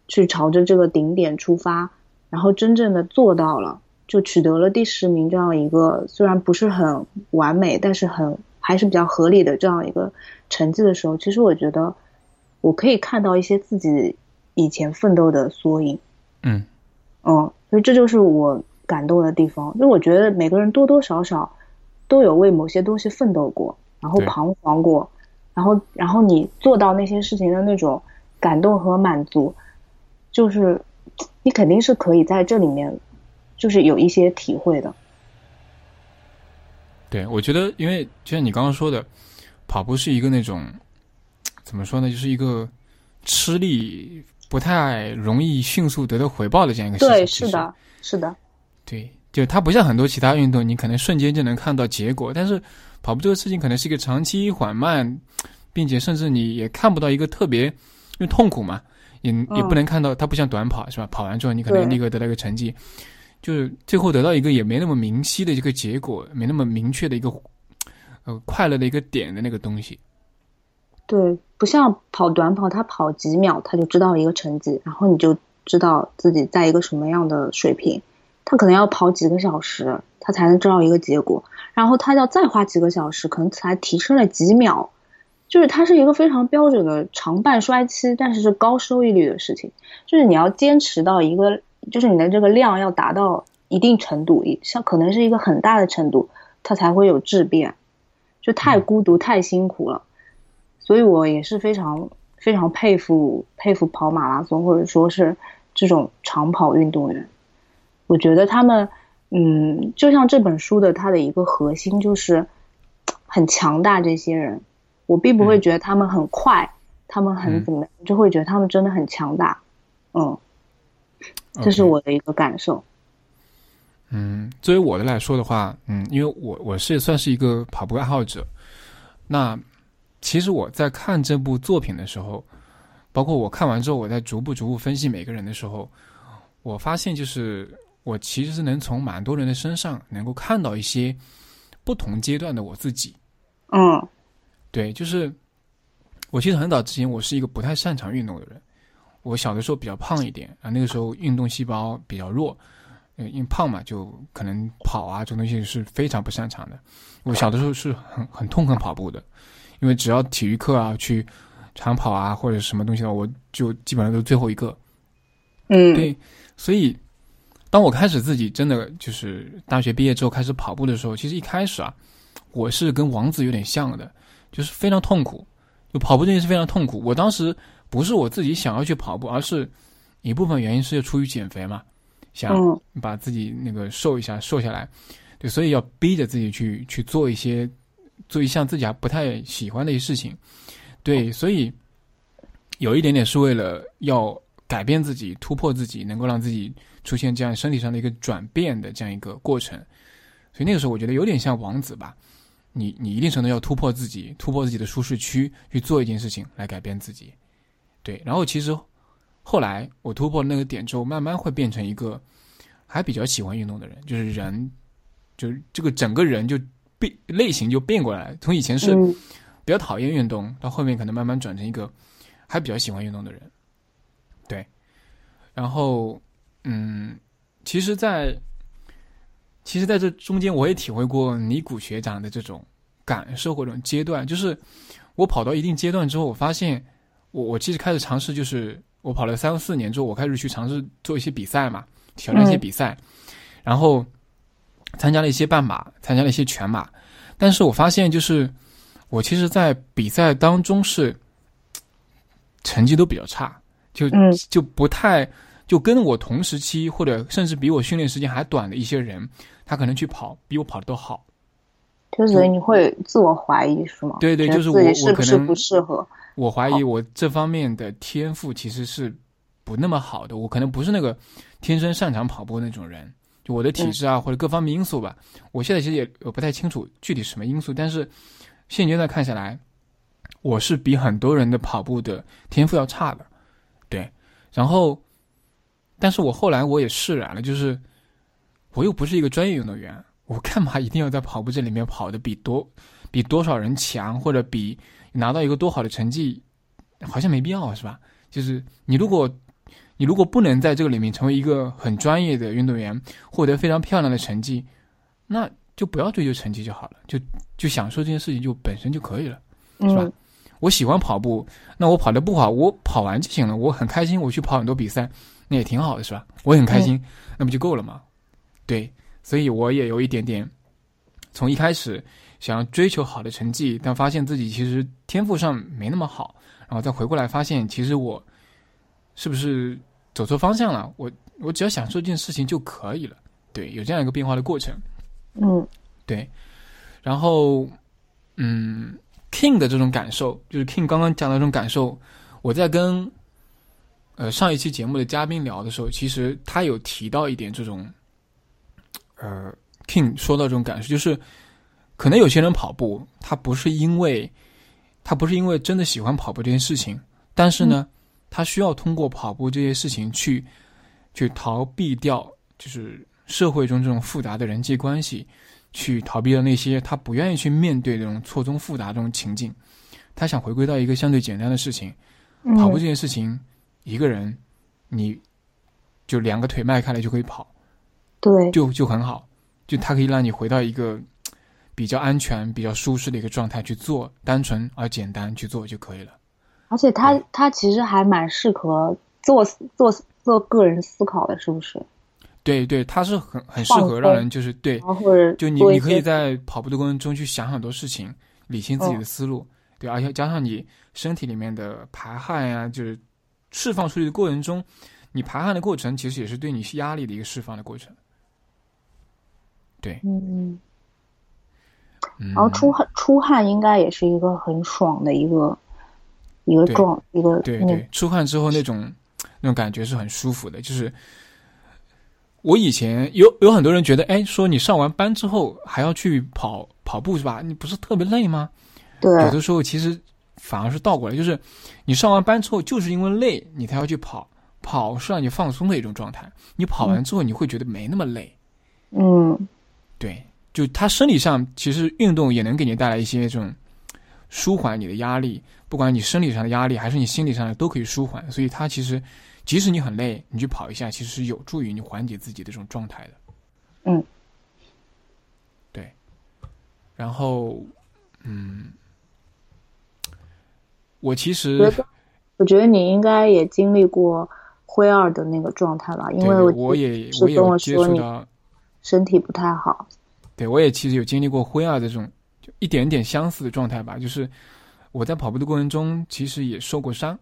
Speaker 1: 去朝着这个顶点出发，然后真正的做到了，就取得了第十名这样一个虽然不是很完美，但是很还是比较合理的这样一个成绩的时候，其实我觉得我可以看到一些自己以前奋斗的缩影。
Speaker 2: 嗯
Speaker 1: 嗯，所以这就是我感动的地方，就我觉得每个人多多少少。都有为某些东西奋斗过，然后彷徨过，然后然后你做到那些事情的那种感动和满足，就是你肯定是可以在这里面，就是有一些体会的。
Speaker 2: 对，我觉得，因为就像你刚刚说的，跑步是一个那种怎么说呢，就是一个吃力不太容易迅速得到回报的这样一个事情。
Speaker 1: 对，是的，是的，
Speaker 2: 对。就它不像很多其他运动，你可能瞬间就能看到结果，但是跑步这个事情可能是一个长期缓慢，并且甚至你也看不到一个特别，因为痛苦嘛，也也不能看到它不像短跑是吧？跑完之后你可能立刻得到一个成绩，就是最后得到一个也没那么明晰的一个结果，没那么明确的一个呃快乐的一个点的那个东西。
Speaker 1: 对，不像跑短跑，他跑几秒他就知道一个成绩，然后你就知道自己在一个什么样的水平。他可能要跑几个小时，他才能知道一个结果，然后他要再花几个小时，可能才提升了几秒，就是它是一个非常标准的长半衰期，但是是高收益率的事情，就是你要坚持到一个，就是你的这个量要达到一定程度，像可能是一个很大的程度，它才会有质变，就太孤独太辛苦了，所以我也是非常非常佩服佩服跑马拉松或者说是这种长跑运动员。我觉得他们，嗯，就像这本书的它的一个核心就是很强大。这些人，我并不会觉得他们很快，他们很怎么样，就会觉得他们真的很强大。嗯，这是我的一个感受。
Speaker 2: 嗯，作为我的来说的话，嗯，因为我我是算是一个跑步爱好者，那其实我在看这部作品的时候，包括我看完之后，我在逐步逐步分析每个人的时候，我发现就是。我其实是能从蛮多人的身上能够看到一些不同阶段的我自己。
Speaker 1: 嗯，
Speaker 2: 对，就是我其实很早之前我是一个不太擅长运动的人。我小的时候比较胖一点啊，那个时候运动细胞比较弱，因为胖嘛，就可能跑啊这种东西是非常不擅长的。我小的时候是很很痛恨跑步的，因为只要体育课啊去长跑啊或者什么东西的，我就基本上都是最后一个。
Speaker 1: 嗯，
Speaker 2: 对，所以。当我开始自己真的就是大学毕业之后开始跑步的时候，其实一开始啊，我是跟王子有点像的，就是非常痛苦。就跑步这件事非常痛苦。我当时不是我自己想要去跑步，而是一部分原因是出于减肥嘛，想把自己那个瘦一下，瘦下来。对，所以要逼着自己去去做一些做一项自己还不太喜欢的一些事情。对，所以有一点点是为了要改变自己、突破自己，能够让自己。出现这样身体上的一个转变的这样一个过程，所以那个时候我觉得有点像王子吧，你你一定程度要突破自己，突破自己的舒适区去做一件事情来改变自己，对。然后其实后来我突破那个点之后，慢慢会变成一个还比较喜欢运动的人，就是人，就是这个整个人就变类型就变过来，从以前是比较讨厌运动，到后面可能慢慢转成一个还比较喜欢运动的人，对，然后。嗯，其实，在其实在这中间，我也体会过尼古学长的这种感受或者阶段。就是我跑到一定阶段之后，我发现我我其实开始尝试，就是我跑了三四年之后，我开始去尝试做一些比赛嘛，挑战一些比赛，然后参加了一些半马，参加了一些全马。但是我发现，就是我其实，在比赛当中是成绩都比较差，就就不太。就跟我同时期，或者甚至比我训练时间还短的一些人，他可能去跑比我跑的都好。
Speaker 1: 就是你会自我怀疑是吗？
Speaker 2: 对对，就是我
Speaker 1: 我可能不适合。
Speaker 2: 我怀疑我这方面的天赋其实是不那么好的，我可能不是那个天生擅长跑步那种人。就我的体质啊，或者各方面因素吧，我现在其实也我不太清楚具体什么因素，但是现阶段看下来，我是比很多人的跑步的天赋要差的。对，然后，但是我后来我也释然了，就是我又不是一个专业运动员，我干嘛一定要在跑步这里面跑的比多比多少人强，或者比。拿到一个多好的成绩，好像没必要，是吧？就是你如果，你如果不能在这个里面成为一个很专业的运动员，获得非常漂亮的成绩，那就不要追求成绩就好了，就就享受这件事情就本身就可以了，是吧？我喜欢跑步，那我跑的不好，我跑完就行了，我很开心，我去跑很多比赛，那也挺好的，是吧？我很开心，那不就够了吗？对，所以我也有一点点，从一开始。想要追求好的成绩，但发现自己其实天赋上没那么好，然后再回过来发现，其实我是不是走错方向了？我我只要享受这件事情就可以了。对，有这样一个变化的过程。
Speaker 1: 嗯，
Speaker 2: 对。然后，嗯，King 的这种感受，就是 King 刚刚讲的这种感受，我在跟呃上一期节目的嘉宾聊的时候，其实他有提到一点这种，呃，King 说到这种感受，就是。可能有些人跑步，他不是因为，他不是因为真的喜欢跑步这件事情，但是呢，他需要通过跑步这些事情去，去逃避掉，就是社会中这种复杂的人际关系，去逃避掉那些他不愿意去面对这种错综复杂这种情境，他想回归到一个相对简单的事情，跑步这件事情，一个人，你，就两个腿迈开了就可以跑，
Speaker 1: 对，
Speaker 2: 就就很好，就它可以让你回到一个。比较安全、比较舒适的一个状态去做，单纯而简单去做就可以了。
Speaker 1: 而且它它其实还蛮适合做做做个人思考的，是不是？
Speaker 2: 对对，它是很很适合让人就是对，
Speaker 1: 或者
Speaker 2: 就你你可以在跑步的过程中去想很多事情，理清自己的思路。对，而且加上你身体里面的排汗呀，就是释放出去的过程中，你排汗的过程其实也是对你压力的一个释放的过程。对，
Speaker 1: 嗯。然后出汗出汗应该也是一个很爽的一个一个状一个
Speaker 2: 对对出汗之后那种那种感觉是很舒服的。就是我以前有有很多人觉得，哎，说你上完班之后还要去跑跑步是吧？你不是特别累吗？
Speaker 1: 对，
Speaker 2: 有的时候其实反而是倒过来，就是你上完班之后就是因为累，你才要去跑。跑是让你放松的一种状态。你跑完之后你会觉得没那么累。
Speaker 1: 嗯，
Speaker 2: 对。就他生理上，其实运动也能给你带来一些这种舒缓你的压力，不管你生理上的压力还是你心理上的，都可以舒缓。所以，他其实即使你很累，你去跑一下，其实是有助于你缓解自己的这种状态的。
Speaker 1: 嗯，
Speaker 2: 对。然后，嗯，我其实
Speaker 1: 我觉得你应该也经历过灰二的那个状态吧，因为
Speaker 2: 我也我也接触到
Speaker 1: 身体不太好。
Speaker 2: 对，我也其实有经历过灰二的这种，就一点点相似的状态吧。就是我在跑步的过程中，其实也受过伤，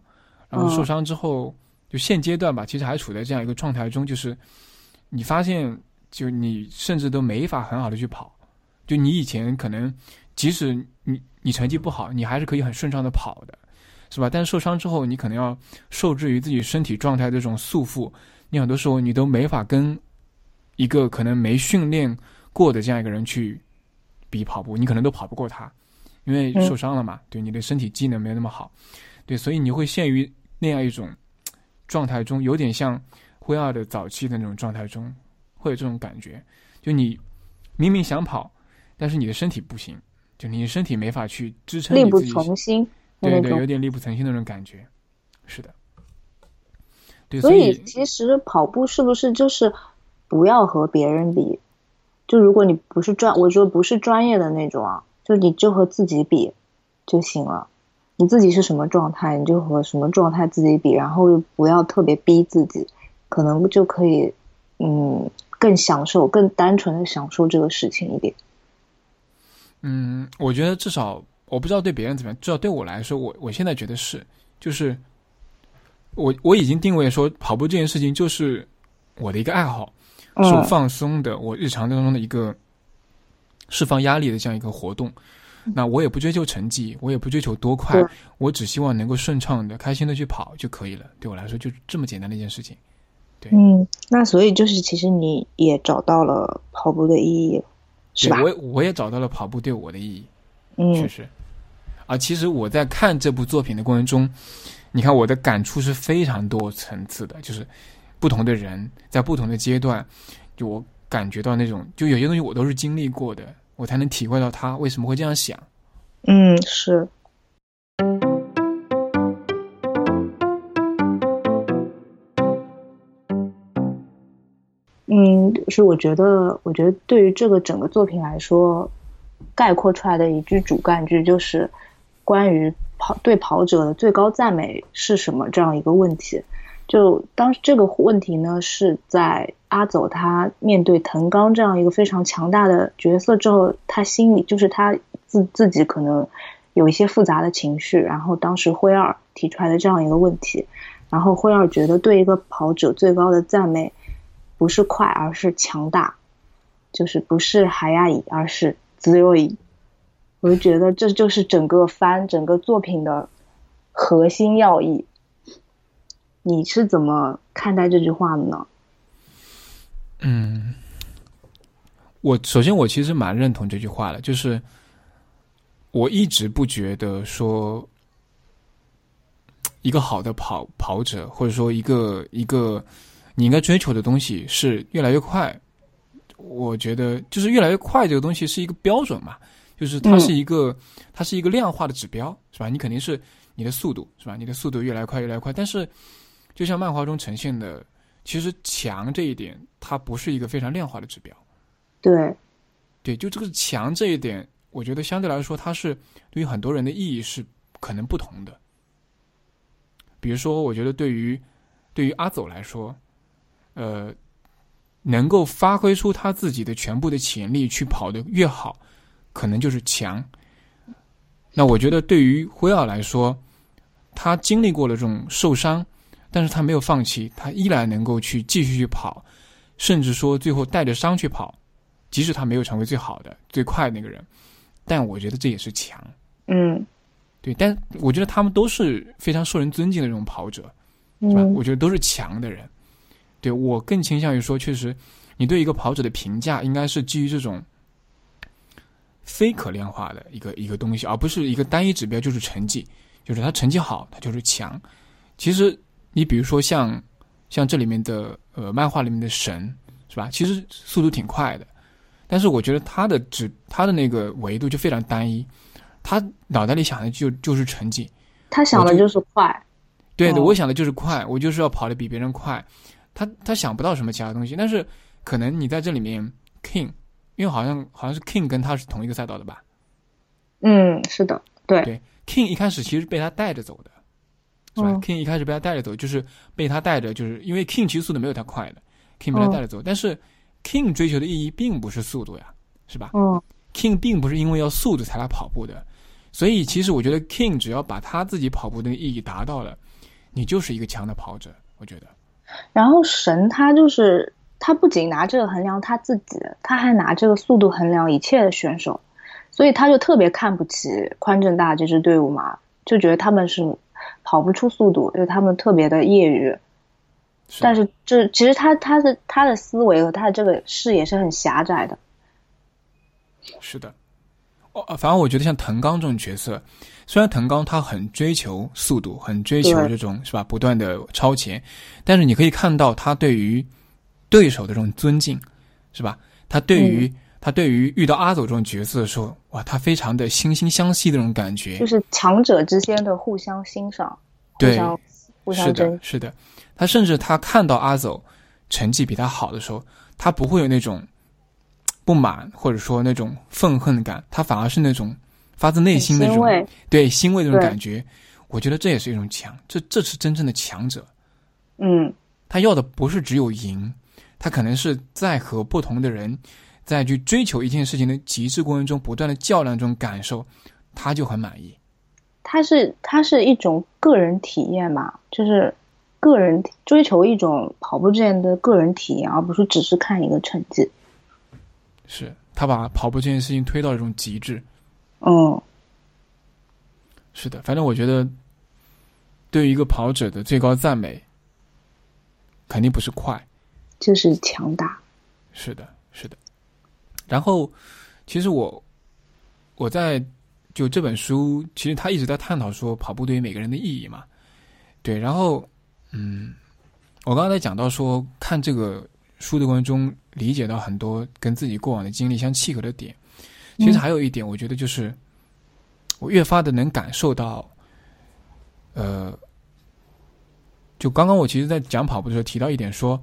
Speaker 2: 然后受伤之后，就现阶段吧，其实还处在这样一个状态中，就是你发现，就你甚至都没法很好的去跑。就你以前可能，即使你你成绩不好，你还是可以很顺畅的跑的，是吧？但是受伤之后，你可能要受制于自己身体状态的这种束缚，你很多时候你都没法跟一个可能没训练。过的这样一个人去比跑步，你可能都跑不过他，因为受伤了嘛。对你的身体机能没有那么好，对，所以你会陷于那样一种状态中，有点像灰二的早期的那种状态中，会有这种感觉。就你明明想跑，但是你的身体不行，就你身体没法去支撑，
Speaker 1: 力不从心。
Speaker 2: 对对，有点力不从心那种感觉。是的，对。
Speaker 1: 所
Speaker 2: 以
Speaker 1: 其实跑步是不是就是不要和别人比？就如果你不是专，我说不是专业的那种啊，就你就和自己比就行了。你自己是什么状态，你就和什么状态自己比，然后又不要特别逼自己，可能就可以，嗯，更享受、更单纯的享受这个事情一点。
Speaker 2: 嗯，我觉得至少我不知道对别人怎么样，至少对我来说，我我现在觉得是，就是我我已经定位说跑步这件事情就是我的一个爱好。是放松的，我日常当中的一个释放压力的这样一个活动。那我也不追求成绩，我也不追求多快，我只希望能够顺畅的、开心的去跑就可以了。对我来说，就这么简单的一件事情。对，
Speaker 1: 嗯，那所以就是其实你也找到了跑步的意义，是吧？
Speaker 2: 我我也找到了跑步对我的意义，
Speaker 1: 嗯，
Speaker 2: 确实。啊，其实我在看这部作品的过程中，你看我的感触是非常多层次的，就是不同的人在不同的阶段，就我感觉到那种，就有些东西我都是经历过的。我才能体会到他为什么会这样想。
Speaker 1: 嗯，是。嗯，是我觉得，我觉得对于这个整个作品来说，概括出来的一句主干句就是关于跑对跑者的最高赞美是什么这样一个问题。就当这个问题呢，是在阿走他面对藤冈这样一个非常强大的角色之后，他心里就是他自自己可能有一些复杂的情绪。然后当时辉二提出来的这样一个问题，然后辉二觉得对一个跑者最高的赞美不是快，而是强大，就是不是海亚乙，而是自由乙。我就觉得这就是整个番整个作品的核心要义。你是怎么看待这句话的呢？
Speaker 2: 嗯，我首先我其实蛮认同这句话的，就是我一直不觉得说一个好的跑跑者，或者说一个一个你应该追求的东西是越来越快。我觉得就是越来越快这个东西是一个标准嘛，就是它是一个它是一个量化的指标，是吧？你肯定是你的速度，是吧？你的速度越来越快，越来越快，但是。就像漫画中呈现的，其实强这一点，它不是一个非常量化的指标。
Speaker 1: 对，
Speaker 2: 对，就这个强这一点，我觉得相对来说，它是对于很多人的意义是可能不同的。比如说，我觉得对于对于阿走来说，呃，能够发挥出他自己的全部的潜力去跑得越好，可能就是强。那我觉得对于辉尔来说，他经历过了这种受伤。但是他没有放弃，他依然能够去继续去跑，甚至说最后带着伤去跑，即使他没有成为最好的、最快的那个人，但我觉得这也是强。
Speaker 1: 嗯，
Speaker 2: 对，但我觉得他们都是非常受人尊敬的这种跑者，是吧？我觉得都是强的人。对我更倾向于说，确实，你对一个跑者的评价应该是基于这种非可量化的一个一个东西，而不是一个单一指标，就是成绩，就是他成绩好，他就是强。其实。你比如说像，像这里面的呃漫画里面的神是吧？其实速度挺快的，但是我觉得他的指他的那个维度就非常单一，他脑袋里想的就就是成绩，
Speaker 1: 他想的就是快，
Speaker 2: 对的，我想的就是快，我就是要跑得比别人快，他他想不到什么其他东西，但是可能你在这里面 King，因为好像好像是 King 跟他是同一个赛道的吧？
Speaker 1: 嗯，是的，对
Speaker 2: 对，King 一开始其实被他带着走的。是吧？King 一开始被他带着走，就是被他带着，就是因为 King 其实速度没有他快的，King 被他带着走。但是 King 追求的意义并不是速度呀，是吧？
Speaker 1: 嗯
Speaker 2: ，King 并不是因为要速度才来跑步的，所以其实我觉得 King 只要把他自己跑步的意义达到了，你就是一个强的跑者。我觉得。
Speaker 1: 然后神他就是他不仅拿这个衡量他自己，他还拿这个速度衡量一切的选手，所以他就特别看不起宽正大这支队伍嘛，就觉得他们是。跑不出速度，因为他们特别的业余。但是这其实他他的他的思维和他的这个视野是很狭窄的。
Speaker 2: 是的，哦，反正我觉得像藤冈这种角色，虽然藤冈他很追求速度，很追求这种是吧，不断的超前，但是你可以看到他对于对手的这种尊敬，是吧？他对于。他对于遇到阿走这种角色的时候，哇，他非常的惺惺相惜的那种感觉，
Speaker 1: 就是强者之间的互相欣赏，
Speaker 2: 对，
Speaker 1: 互相
Speaker 2: 是的，是的。他甚至他看到阿走成绩比他好的时候，他不会有那种不满或者说那种愤恨感，他反而是那种发自内心的那种对欣慰的那种感觉。我觉得这也是一种强，这这是真正的强者。
Speaker 1: 嗯，
Speaker 2: 他要的不是只有赢，他可能是在和不同的人。在去追求一件事情的极致过程中，不断的较量中感受，他就很满意。
Speaker 1: 他是他是一种个人体验嘛，就是个人追求一种跑步这样的个人体验，而不是只是看一个成绩。
Speaker 2: 是他把跑步这件事情推到一种极致。
Speaker 1: 嗯，
Speaker 2: 是的，反正我觉得，对于一个跑者的最高赞美，肯定不是快，
Speaker 1: 就是强大。
Speaker 2: 是的，是的。然后，其实我我在就这本书，其实他一直在探讨说跑步对于每个人的意义嘛。对，然后，嗯，我刚才讲到说，看这个书的过程中，理解到很多跟自己过往的经历相契合的点。其实还有一点，我觉得就是我越发的能感受到，呃，就刚刚我其实，在讲跑步的时候提到一点，说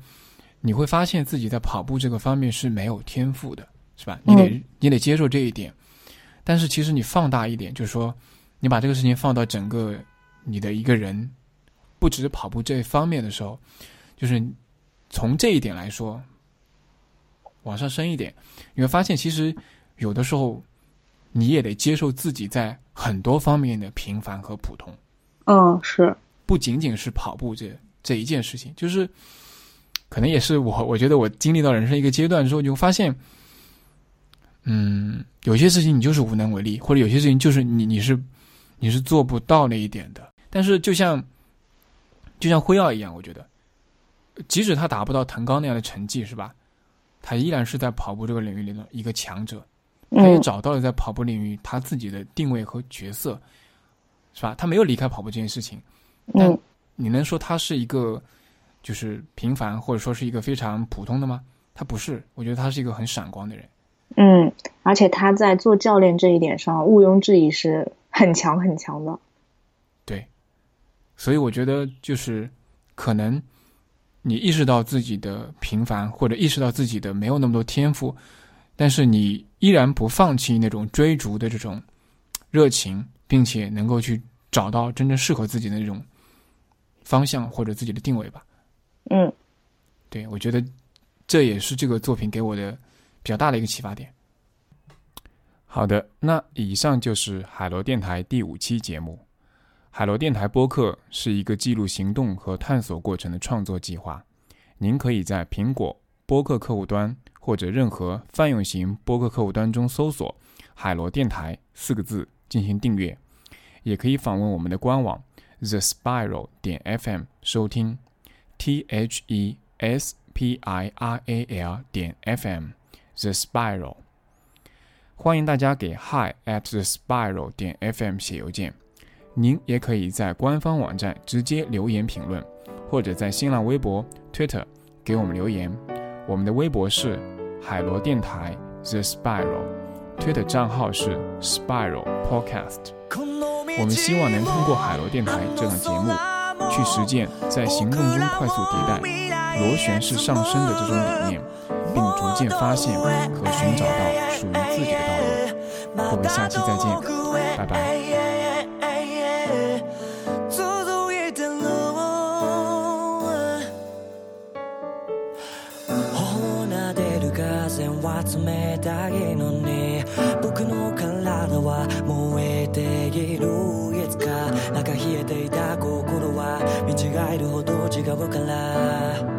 Speaker 2: 你会发现自己在跑步这个方面是没有天赋的，是吧？你得你得接受这一点。但是其实你放大一点，就是说，你把这个事情放到整个你的一个人。不只是跑步这一方面的时候，就是从这一点来说，往上升一点，你会发现，其实有的时候你也得接受自己在很多方面的平凡和普通。
Speaker 1: 嗯，是，
Speaker 2: 不仅仅是跑步这这一件事情，就是可能也是我，我觉得我经历到人生一个阶段之后，你会发现，嗯，有些事情你就是无能为力，或者有些事情就是你你是你是做不到那一点的。但是就像。就像辉耀一样，我觉得，即使他达不到腾刚那样的成绩，是吧？他依然是在跑步这个领域里的一个强者，他也找到了在跑步领域他自己的定位和角色，是吧？他没有离开跑步这件事情，但你能说他是一个就是平凡或者说是一个非常普通的吗？他不是，我觉得他是一个很闪光的人。
Speaker 1: 嗯，而且他在做教练这一点上，毋庸置疑是很强很强的。
Speaker 2: 对所以我觉得，就是可能你意识到自己的平凡，或者意识到自己的没有那么多天赋，但是你依然不放弃那种追逐的这种热情，并且能够去找到真正适合自己的那种方向或者自己的定位吧。
Speaker 1: 嗯，
Speaker 2: 对，我觉得这也是这个作品给我的比较大的一个启发点。好的，那以上就是海螺电台第五期节目。海螺电台播客是一个记录行动和探索过程的创作计划。您可以在苹果播客客户端或者任何泛用型播客客户端中搜索“海螺电台”四个字进行订阅，也可以访问我们的官网 the spiral 点 fm 收听 t h e s p i r a l 点 fm the spiral。欢迎大家给 hi at the spiral 点 fm 写邮件。您也可以在官方网站直接留言评论，或者在新浪微博、Twitter 给我们留言。我们的微博是海螺电台 The Spiral，Twitter 账号是 Spiral Podcast。我们希望能通过海螺电台这档节目，去实践在行动中快速迭代、螺旋式上升的这种理念，并逐渐发现和寻找到属于自己的道路。各位，下期再见，拜拜。[LAUGHS] 冷たいのに えるほど違うから